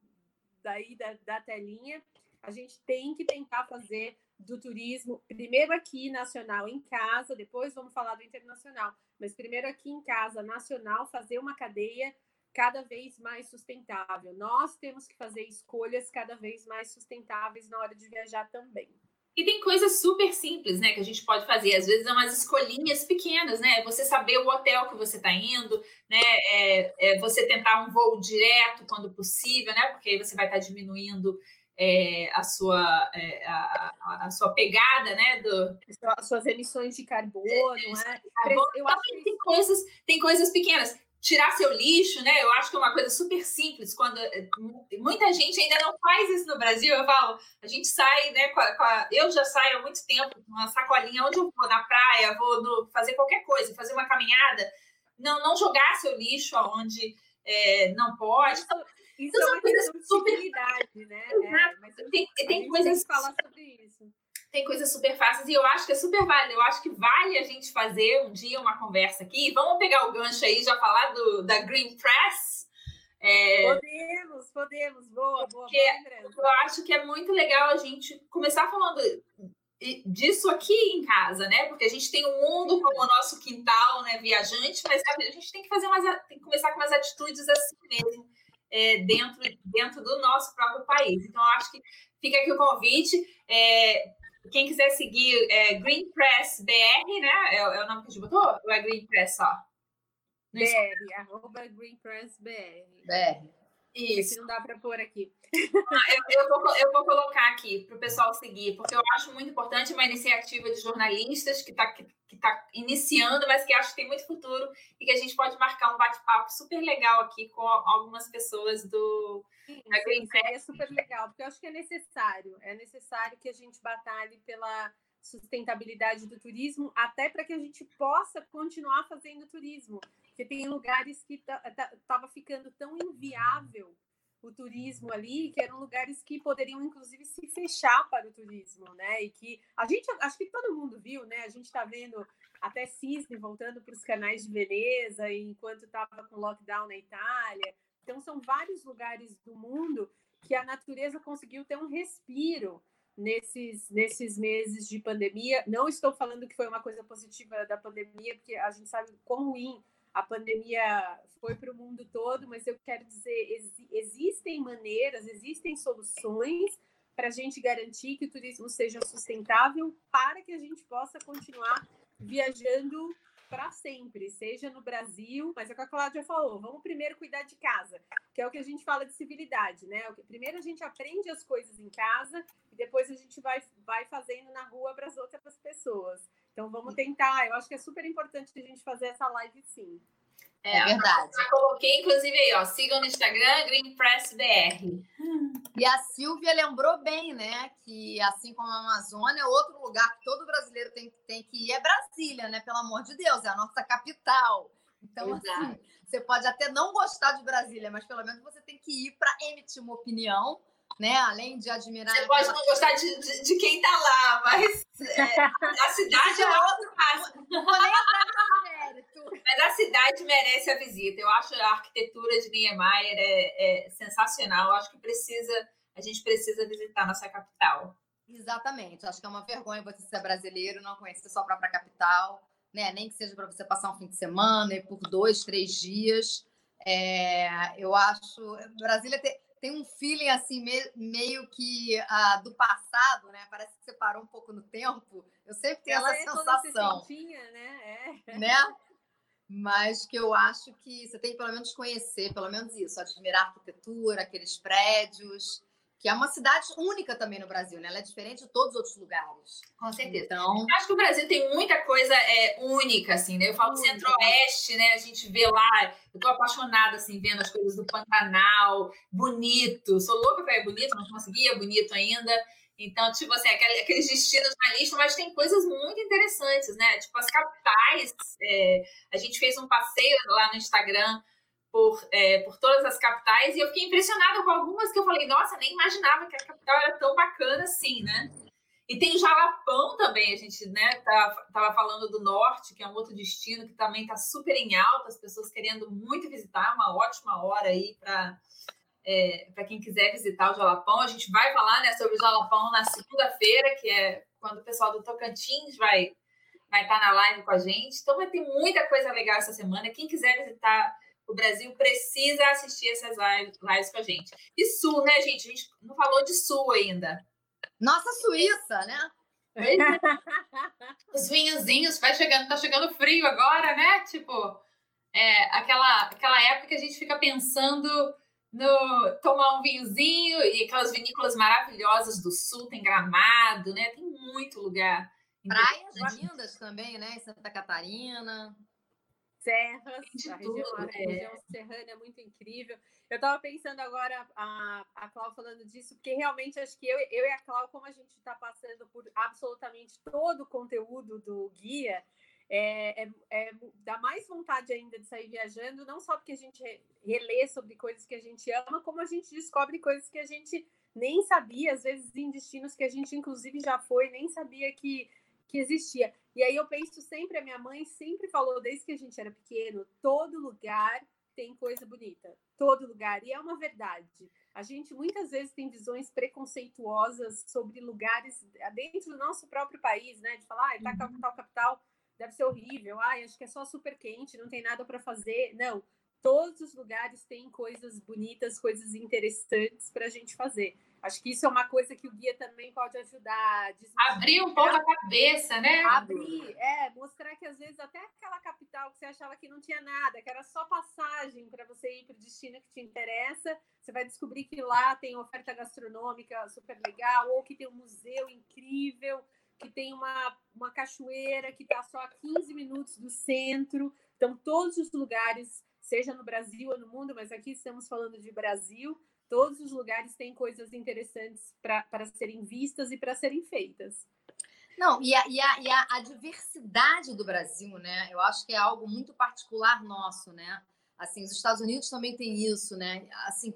daí da, da telinha, a gente tem que tentar fazer do turismo, primeiro aqui nacional em casa, depois vamos falar do internacional, mas primeiro aqui em casa nacional fazer uma cadeia cada vez mais sustentável. Nós temos que fazer escolhas cada vez mais sustentáveis na hora de viajar também. E tem coisas super simples, né, que a gente pode fazer. Às vezes é umas escolhinhas pequenas, né? Você saber o hotel que você está indo, né? É, é você tentar um voo direto quando possível, né? Porque aí você vai estar tá diminuindo é, a, sua, é, a, a, sua pegada, né? Do... As suas emissões de carbono, é, carbono. Eu acho que tem coisas, tem coisas pequenas. Tirar seu lixo, né? Eu acho que é uma coisa super simples. Quando é, muita gente ainda não faz isso no Brasil, eu falo, a gente sai, né? Com a, com a, eu já saio há muito tempo com uma sacolinha onde eu vou, na praia, vou no, fazer qualquer coisa, fazer uma caminhada. Não, não jogar seu lixo aonde é, não pode. Então, isso então, é uma de super... né? É, mas tem, tem coisas. Tem falar sobre isso. Tem coisas super fáceis e eu acho que é super válido. Eu acho que vale a gente fazer um dia uma conversa aqui. Vamos pegar o gancho aí já falar do, da Green Press. É, podemos, podemos. Boa, boa, boa Eu acho que é muito legal a gente começar falando disso aqui em casa, né? Porque a gente tem o mundo como o nosso quintal, né? Viajante, mas a gente tem que fazer umas, tem que começar com umas atitudes assim mesmo é, dentro, dentro do nosso próprio país. Então, acho que fica aqui o convite. É, quem quiser seguir é Green Press BR, né? É, é, o nome que a gente botou? Ou é Green Press só? BR, arroba Green Press BR. BR. Isso. não dá para pôr aqui. Ah, eu, eu, vou, eu vou colocar aqui para o pessoal seguir, porque eu acho muito importante uma iniciativa de jornalistas que está que, que tá iniciando, mas que acho que tem muito futuro e que a gente pode marcar um bate-papo super legal aqui com algumas pessoas do. Sim, sim, é super legal, porque eu acho que é necessário. É necessário que a gente batalhe pela sustentabilidade do turismo, até para que a gente possa continuar fazendo turismo. Porque tem lugares que estava ficando tão inviável o turismo ali, que eram lugares que poderiam, inclusive, se fechar para o turismo, né? E que a gente, acho que todo mundo viu, né? A gente está vendo até cisne voltando para os canais de Veneza, enquanto estava com lockdown na Itália. Então, são vários lugares do mundo que a natureza conseguiu ter um respiro nesses, nesses meses de pandemia. Não estou falando que foi uma coisa positiva da pandemia, porque a gente sabe quão ruim a pandemia foi para o mundo todo, mas eu quero dizer, ex existem maneiras, existem soluções para a gente garantir que o turismo seja sustentável para que a gente possa continuar viajando para sempre, seja no Brasil, mas é o que a Cláudia falou, vamos primeiro cuidar de casa, que é o que a gente fala de civilidade, né? Primeiro a gente aprende as coisas em casa e depois a gente vai, vai fazendo na rua para as outras pessoas. Então vamos tentar, eu acho que é super importante a gente fazer essa live sim. É, é verdade. Já coloquei, inclusive, aí, ó, sigam no Instagram, GreenPressBR. E a Silvia lembrou bem, né? Que assim como a Amazônia, outro lugar que todo brasileiro tem, tem que ir é Brasília, né? Pelo amor de Deus, é a nossa capital. Então, Exato. assim, você pode até não gostar de Brasília, mas pelo menos você tem que ir para emitir uma opinião né? Além de admirar. Você pode não gostar de, de, de quem está lá, mas é, [laughs] a cidade é outro caso. Não vou nem mérito. Mas a cidade merece a visita. Eu acho a arquitetura de Niemeyer é, é sensacional. Eu acho que precisa, a gente precisa visitar nossa capital. Exatamente. Acho que é uma vergonha você ser brasileiro, não conhecer sua própria capital, né? Nem que seja para você passar um fim de semana e por dois, três dias. É, eu acho. Brasília tem, tem um feeling assim, meio, que ah, do passado, né? Parece que você parou um pouco no tempo. Eu sempre tenho Ela essa é sensação. Toda né? É. né? Mas que eu acho que você tem que pelo menos conhecer, pelo menos isso, admirar a arquitetura, aqueles prédios que é uma cidade única também no Brasil, né? Ela é diferente de todos os outros lugares. Com certeza. Então, eu acho que o Brasil tem muita coisa é, única, assim, né? Eu falo centro-oeste, né? A gente vê lá, eu tô apaixonada, assim, vendo as coisas do Pantanal, bonito. Sou louca pra ir bonito, não conseguia bonito ainda. Então, tipo assim, aqueles destinos na lista, mas tem coisas muito interessantes, né? Tipo, as capitais. É, a gente fez um passeio lá no Instagram por, é, por todas as capitais e eu fiquei impressionada com algumas que eu falei, nossa, nem imaginava que a capital era tão bacana assim, né? E tem Jalapão também, a gente né, tá, tava falando do norte, que é um outro destino que também está super em alta, as pessoas querendo muito visitar, uma ótima hora aí para é, para quem quiser visitar o Jalapão. A gente vai falar né, sobre o Jalapão na segunda-feira, que é quando o pessoal do Tocantins vai vai estar tá na live com a gente. Então vai ter muita coisa legal essa semana. Quem quiser visitar o Brasil precisa assistir essas lives, com a gente. E Sul, né, gente? A gente não falou de Sul ainda. Nossa Suíça, né? [laughs] Os vinhozinhos, vai chegando, tá chegando frio agora, né? Tipo, é, aquela, aquela época que a gente fica pensando no tomar um vinhozinho e aquelas vinícolas maravilhosas do sul, tem gramado, né? Tem muito lugar. Praias lindas também, né? Em Santa Catarina serras, a região, a é. região serrana é muito incrível. Eu estava pensando agora, a, a Clau falando disso, porque realmente acho que eu, eu e a Clau, como a gente está passando por absolutamente todo o conteúdo do guia, é, é, é, dá mais vontade ainda de sair viajando, não só porque a gente relê sobre coisas que a gente ama, como a gente descobre coisas que a gente nem sabia, às vezes em destinos que a gente inclusive já foi, nem sabia que que existia. E aí eu penso sempre, a minha mãe sempre falou, desde que a gente era pequeno, todo lugar tem coisa bonita. Todo lugar. E é uma verdade. A gente muitas vezes tem visões preconceituosas sobre lugares dentro do nosso próprio país, né? De falar, ah, tá capital, uhum. capital, deve ser horrível. Ah, acho que é só super quente, não tem nada para fazer. Não. Todos os lugares têm coisas bonitas, coisas interessantes para a gente fazer. Acho que isso é uma coisa que o guia também pode ajudar. Abrir um pouco a cabeça, né? Abrir, é, mostrar que às vezes até aquela capital que você achava que não tinha nada, que era só passagem para você ir para o destino que te interessa, você vai descobrir que lá tem oferta gastronômica super legal, ou que tem um museu incrível, que tem uma, uma cachoeira que está só a 15 minutos do centro. Então, todos os lugares, seja no Brasil ou no mundo, mas aqui estamos falando de Brasil, todos os lugares têm coisas interessantes para serem vistas e para serem feitas. Não, e, a, e, a, e a, a, diversidade do Brasil, né? Eu acho que é algo muito particular nosso, né? Assim, os Estados Unidos também tem isso, né? Assim,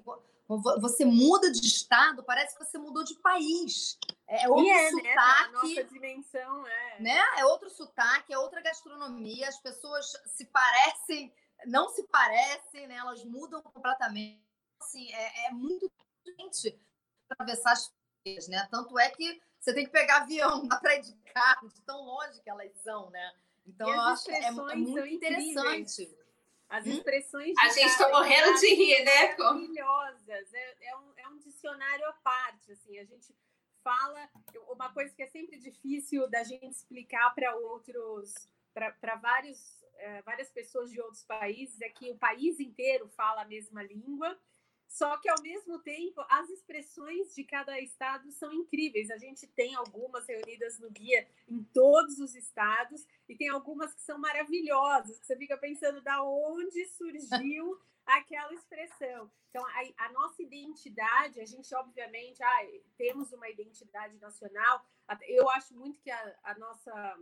você muda de estado, parece que você mudou de país. É outro é, sotaque. Né? Nossa dimensão é. Né? É outro sotaque, é outra gastronomia. As pessoas se parecem, não se parecem, né? Elas mudam completamente assim, é, é muito gente atravessar as fronteiras, né? Tanto é que você tem que pegar avião, [laughs] dá para ir de carro, de tão longe que elas são, né? Então, eu acho que é, é muito interessante. As hum? expressões A gente está morrendo de rir, né? Maravilhosas. É, é, um, é um dicionário à parte, assim. A gente fala... Uma coisa que é sempre difícil da gente explicar para outros... Para vários... É, várias pessoas de outros países é que o país inteiro fala a mesma língua só que, ao mesmo tempo, as expressões de cada estado são incríveis. A gente tem algumas reunidas no guia em todos os estados e tem algumas que são maravilhosas, que você fica pensando da onde surgiu [laughs] aquela expressão. Então, a, a, nossa identidade, a gente, obviamente, ah, temos uma identidade nacional. Eu acho muito que a, a nossa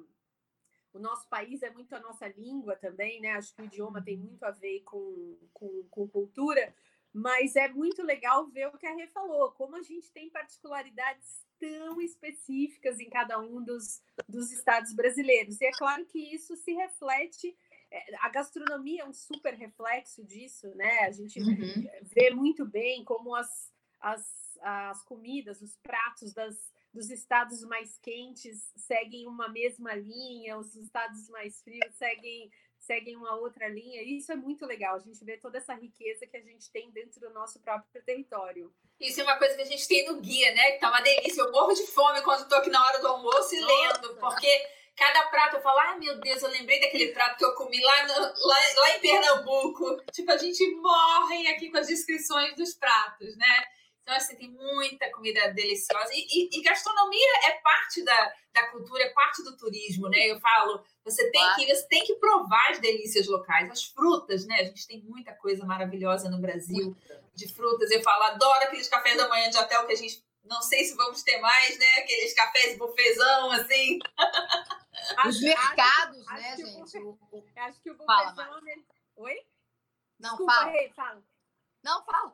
o nosso país é muito a nossa língua também, né? Acho que o idioma tem muito a ver com, com, com cultura, Mas é muito legal ver o que a Rê falou, como a gente tem particularidades tão específicas em cada um dos, dos estados brasileiros. E é claro que isso se reflete é, a gastronomia é um super reflexo disso, né? A gente uhum. vê muito bem como as, as, as comidas, os pratos das, dos estados mais quentes seguem uma mesma linha, os estados mais frios seguem seguem uma outra linha. E isso é muito legal. A gente vê toda essa riqueza que a gente tem dentro do nosso próprio território. Isso é uma coisa que a gente tem no guia, né? Que tá uma delícia. Eu morro de fome quando estou aqui na hora do almoço e Nossa. lendo, porque cada prato eu falo, ai meu Deus, eu lembrei daquele prato que eu comi lá, no, lá, lá em Pernambuco. Tipo, a gente morre aqui com as descrições dos pratos, né? Então, assim, tem muita comida deliciosa. E, e, e, gastronomia é parte da, da cultura, é parte do turismo, né? Eu falo, você tem, que, você tem que provar as delícias locais. As frutas, né? A gente tem muita coisa maravilhosa no Brasil de frutas. Eu falo, adoro aqueles cafés da manhã de hotel que a gente não sei se vamos ter mais, né? Aqueles cafés bufezão, assim. [laughs] Os mercados, acho, né, acho gente? Buffet, acho que o bufezão... Fala, Oi? Não, Desculpa, fala. Rei, fala. Não, fala.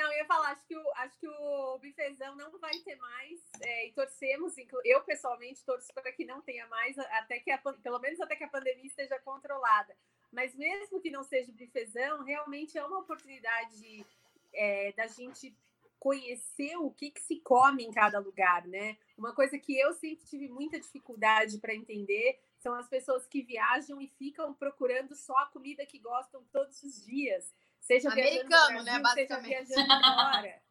Não, eu ia falar, acho que o, acho que o bifezão não vai ter mais, é, e torcemos, eu pessoalmente torço para que não tenha mais, até que a, pelo menos até que a pandemia esteja controlada. Mas mesmo que não seja o bifezão, realmente é uma oportunidade é, da gente conhecer o que, que se come em cada lugar, né? Uma coisa que eu sempre tive muita dificuldade para entender são as pessoas que viajam e ficam procurando só a comida que gostam todos os dias. Seja Americano, Brasil, né? Basicamente. Seja viajando fora. [laughs]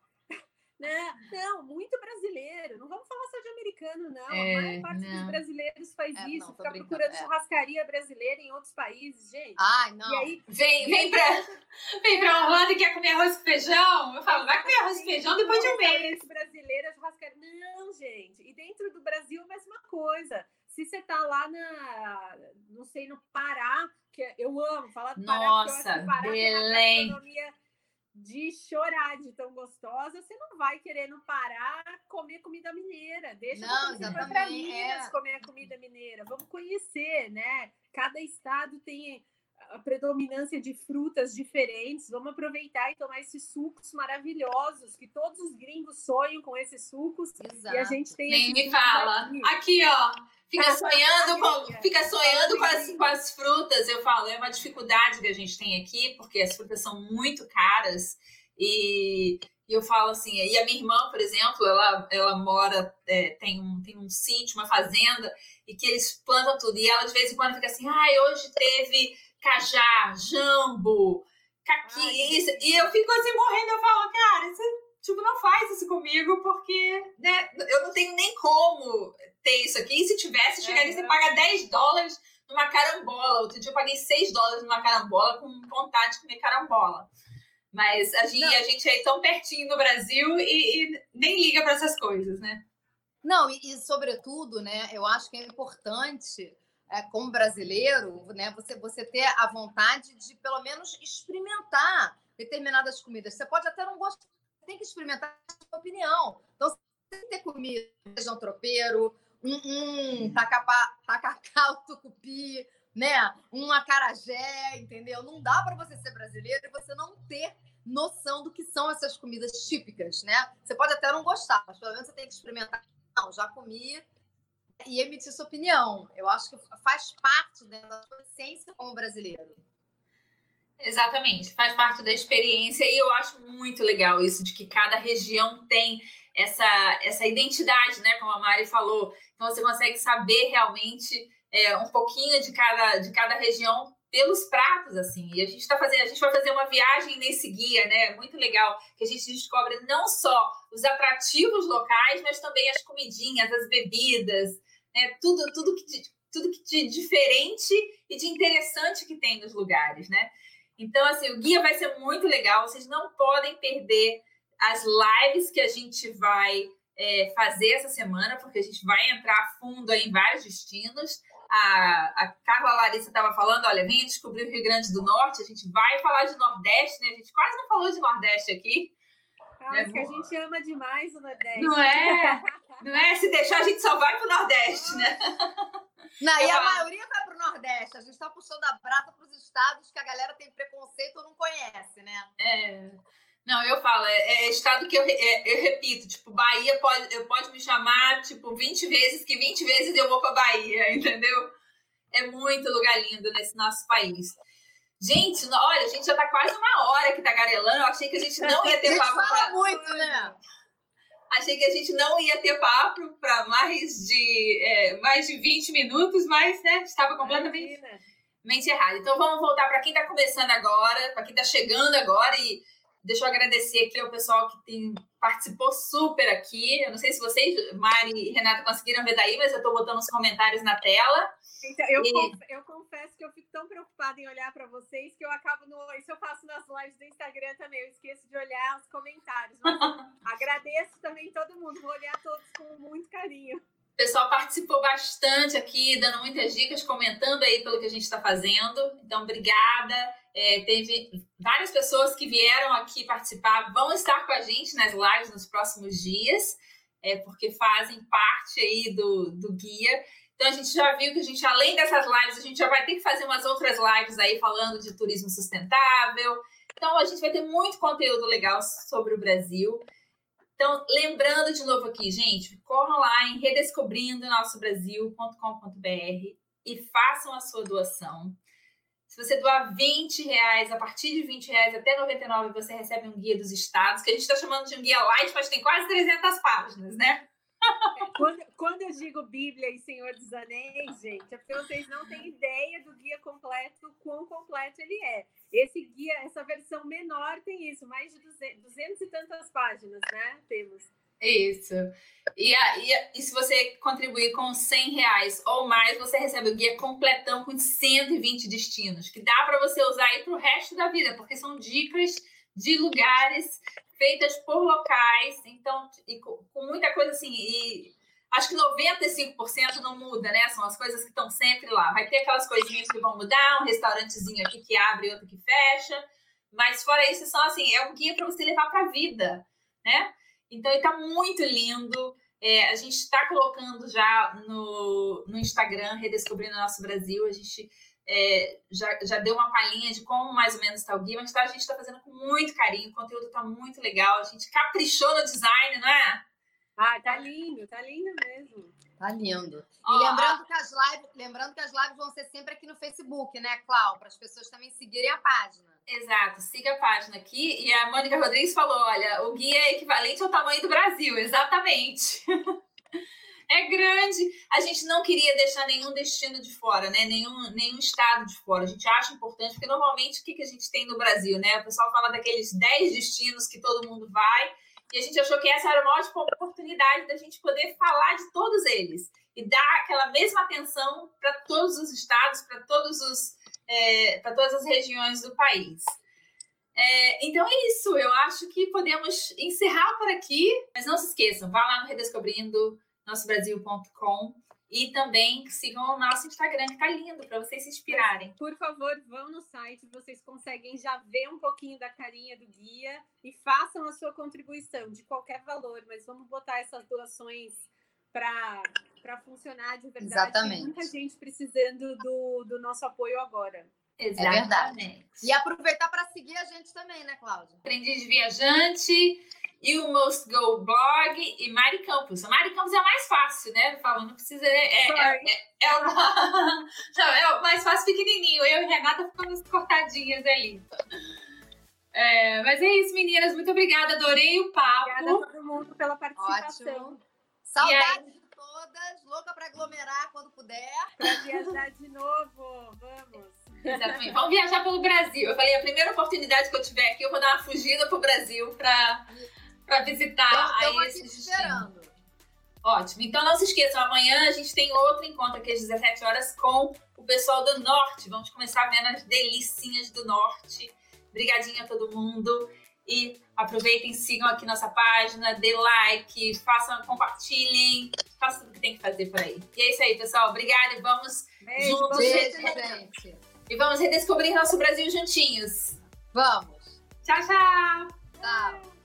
Não, não, muito brasileiro. Não vamos falar só de americano, não. É, a maior parte não. dos brasileiros faz é, isso. Não, fica procurando é. churrascaria brasileira em outros países, gente. Ai, não. E aí, vem, vem, pra, [laughs] vem pra Orlando e quer comer arroz com feijão. Eu falo, vai comer arroz com feijão depois de um mês. brasileira, churrascaria. Não, gente. E dentro do Brasil, a mesma coisa. Se você tá lá na, não sei, no Pará, que eu amo falar do Pará, Nossa, porque eu acho que Pará Belém. tem de chorar de tão gostosa, você não vai querer no Pará comer comida mineira. Deixa não, você para Minas é. comer a comida mineira. Vamos conhecer, né? Cada estado tem a predominância de frutas diferentes. Vamos aproveitar e tomar esses sucos maravilhosos que todos os gringos sonham com esses sucos. Exato. E a gente tem. Nem me fala. Aqui. aqui, ó. Fica sonhando, com, fica sonhando com as, com as frutas. Eu falo, é uma dificuldade que a gente tem aqui, porque as frutas são muito caras. E, e eu falo assim, e a minha irmã, por exemplo, ela, ela mora, é, tem, um, tem um sítio, uma fazenda, e que eles plantam tudo. E ela de vez em quando fica assim, ai, hoje teve cajá, jambo, caqui, isso. E eu fico assim morrendo, eu falo, cara, você tipo, não faz isso comigo, porque né, eu não tenho nem como ter isso aqui. E se tivesse, chegaria, é, você paga 10 dólares numa carambola. Outro dia eu paguei 6 dólares numa carambola com vontade de comer carambola. Mas a gente, a gente é tão pertinho no Brasil e, e nem liga para essas coisas, né? Não, e, e, sobretudo, né, eu acho que é importante é, como brasileiro, né, você, você ter a vontade de, pelo menos, experimentar determinadas comidas. Você pode até não gostar, tem que experimentar a sua opinião. Então, você ter comido feijão tropeiro, um, um tacapá, tacacá, tucupi, né, um acarajé, entendeu? Não dá para você ser brasileiro e você não ter noção do que são essas comidas típicas, né? Você pode até não gostar, mas pelo menos você tem que experimentar. Não, já comi, e emitir sua opinião. Eu acho que faz parte da sua essência como brasileiro. Exatamente, faz parte da experiência e eu acho muito legal isso de que cada região tem essa, essa identidade, né? Como a Mari falou. Então você consegue saber realmente é, um pouquinho de cada, de cada região pelos pratos, assim. E a gente está fazendo, a gente vai fazer uma viagem nesse guia, né? Muito legal, que a gente descobre não só os atrativos locais, mas também as comidinhas, as bebidas, né? Tudo, tudo que de, tudo que de diferente e de interessante que tem nos lugares, né? Então, assim, o guia vai ser muito legal. Vocês não podem perder as lives que a gente vai é, fazer essa semana, porque a gente vai entrar a fundo em vários destinos. A, a Carla Larissa estava falando, olha, venha descobrir o Rio Grande do Norte, a gente vai falar de Nordeste, né? A gente quase não falou de Nordeste aqui. É que a gente ama demais o Nordeste. Não é? [laughs] Não é? Se deixar, a gente só vai pro Nordeste, né? Não, e a maioria vai pro Nordeste. A gente tá puxando a brata pros estados que a galera tem preconceito ou não conhece, né? É. Não, eu falo, é, é estado que eu, é, eu repito, tipo, Bahia pode, eu pode me chamar, tipo, 20 vezes, que 20 vezes eu vou pra Bahia, [laughs] entendeu? É muito lugar lindo nesse nosso país. Gente, olha, a gente já tá quase uma hora que tá garelando. Eu achei que a gente não ia [laughs] ter papo. fala pra... muito, né? Achei que a gente não ia ter papo para mais de é, mais de 20 minutos, mas né, estava completamente mente errado. Então vamos voltar para quem está começando agora, para quem está chegando agora e deixa eu agradecer aqui ao pessoal que tem, participou super aqui. Eu não sei se vocês, Mari e Renata, conseguiram ver daí, mas eu estou botando os comentários na tela. Então, eu, e... conf, eu confesso que eu fico tão preocupada em olhar para vocês que eu acabo no. Isso eu faço nas lives do Instagram também, eu esqueço de olhar os comentários. Mas [laughs] agradeço também todo mundo, vou olhar todos com muito carinho. O pessoal participou bastante aqui, dando muitas dicas, comentando aí pelo que a gente está fazendo. Então, obrigada. É, teve várias pessoas que vieram aqui participar, vão estar com a gente nas lives nos próximos dias, é, porque fazem parte aí do, do guia. Então a gente já viu que a gente, além dessas lives, a gente já vai ter que fazer umas outras lives aí falando de turismo sustentável. Então a gente vai ter muito conteúdo legal sobre o Brasil. Então, lembrando de novo aqui, gente, corram lá em redescobrindo-nosso-brasil.com.br e façam a sua doação. Se você doar 20 reais, a partir de 20 reais até 99, você recebe um guia dos estados, que a gente está chamando de um guia light, mas tem quase 300 páginas, né? Quando, quando, eu digo Bíblia e Senhor dos Anéis, gente, é porque vocês não têm ideia do guia completo, quão completo ele é. Esse guia, essa versão menor tem isso, mais de 200, 200 e tantas páginas, né? Temos. Isso. E, e, e, se você contribuir com 100 reais ou mais, você recebe o guia completão com 120 destinos, que dá para você usar aí para o resto da vida, porque são dicas de lugares feitas por locais, então, com, com muita coisa assim, e acho que 95% não muda, né? São as coisas que estão sempre lá. Vai ter aquelas coisinhas que vão mudar, um restaurantezinho aqui que abre e outro que fecha, mas fora isso, são assim, é um guia para você levar para a vida, né? Então, está muito lindo. É, a gente está colocando já no, no Instagram, Redescobrindo Nosso Brasil. A gente é, já, já deu uma palhinha de como mais ou menos está o guia, mas tá, a gente está fazendo com muito carinho, o conteúdo está muito legal, a gente caprichou no design, não é? Ah, tá lindo, tá lindo mesmo. Tá lindo. E lembrando, que as lives, lembrando que as lives vão ser sempre aqui no Facebook, né, Clau? Para as pessoas também seguirem a página. Exato, siga a página aqui. E a Mônica Rodrigues falou: olha, o guia é equivalente ao tamanho do Brasil, exatamente. [laughs] é grande. A gente não queria deixar nenhum destino de fora, né? Nenhum, nenhum estado de fora. A gente acha importante, porque normalmente o que, que a gente tem no Brasil, né? O pessoal fala daqueles 10 destinos que todo mundo vai, e a gente achou que essa era uma ótima oportunidade da gente poder falar de todos eles e dar aquela mesma atenção para todos os estados, para todos os é, para todas as regiões do país. É, então é isso, eu acho que podemos encerrar por aqui, mas não se esqueçam, vá lá no Redescobrindo nossobrasil.com e também sigam o nosso Instagram, que tá lindo, para vocês se inspirarem. Por favor, vão no site, vocês conseguem já ver um pouquinho da carinha do guia e façam a sua contribuição de qualquer valor, mas vamos botar essas doações para funcionar de verdade. Exatamente. Tem muita gente precisando do, do nosso apoio agora. Exatamente. É verdade. E aproveitar para seguir a gente também, né, Cláudia? Aprendi de Viajante You Must Go Blog e Mari Campos. A Mari Campos é mais fácil, né? Falo, não precisa. É, é, é, é, o, [laughs] não, é o mais fácil pequenininho. Eu e Renata ficamos cortadinhas ali. É, mas é isso, meninas. Muito obrigada. Adorei o papo. Obrigada a todo mundo pela participação. Ótimo. Saudades de todas. Louca para aglomerar quando puder. Para viajar de novo. Vamos. Exatamente. Vamos viajar pelo Brasil. Eu falei, a primeira oportunidade que eu tiver aqui, eu vou dar uma fugida pro Brasil para para visitar então, aí esses esperando. Ótimo. Então não se esqueçam, amanhã a gente tem outro encontro aqui às 17 horas com o pessoal do Norte. Vamos começar vendo as delicinhas do Norte. Obrigadinha a todo mundo. E aproveitem, sigam aqui nossa página, dê like, façam, compartilhem, façam tudo que tem que fazer por aí. E é isso aí, pessoal. Obrigada e vamos Beijo, juntos. Beijo, gente. E vamos redescobrir nosso Brasil juntinhos. Vamos. Tchau, tchau. Tchau.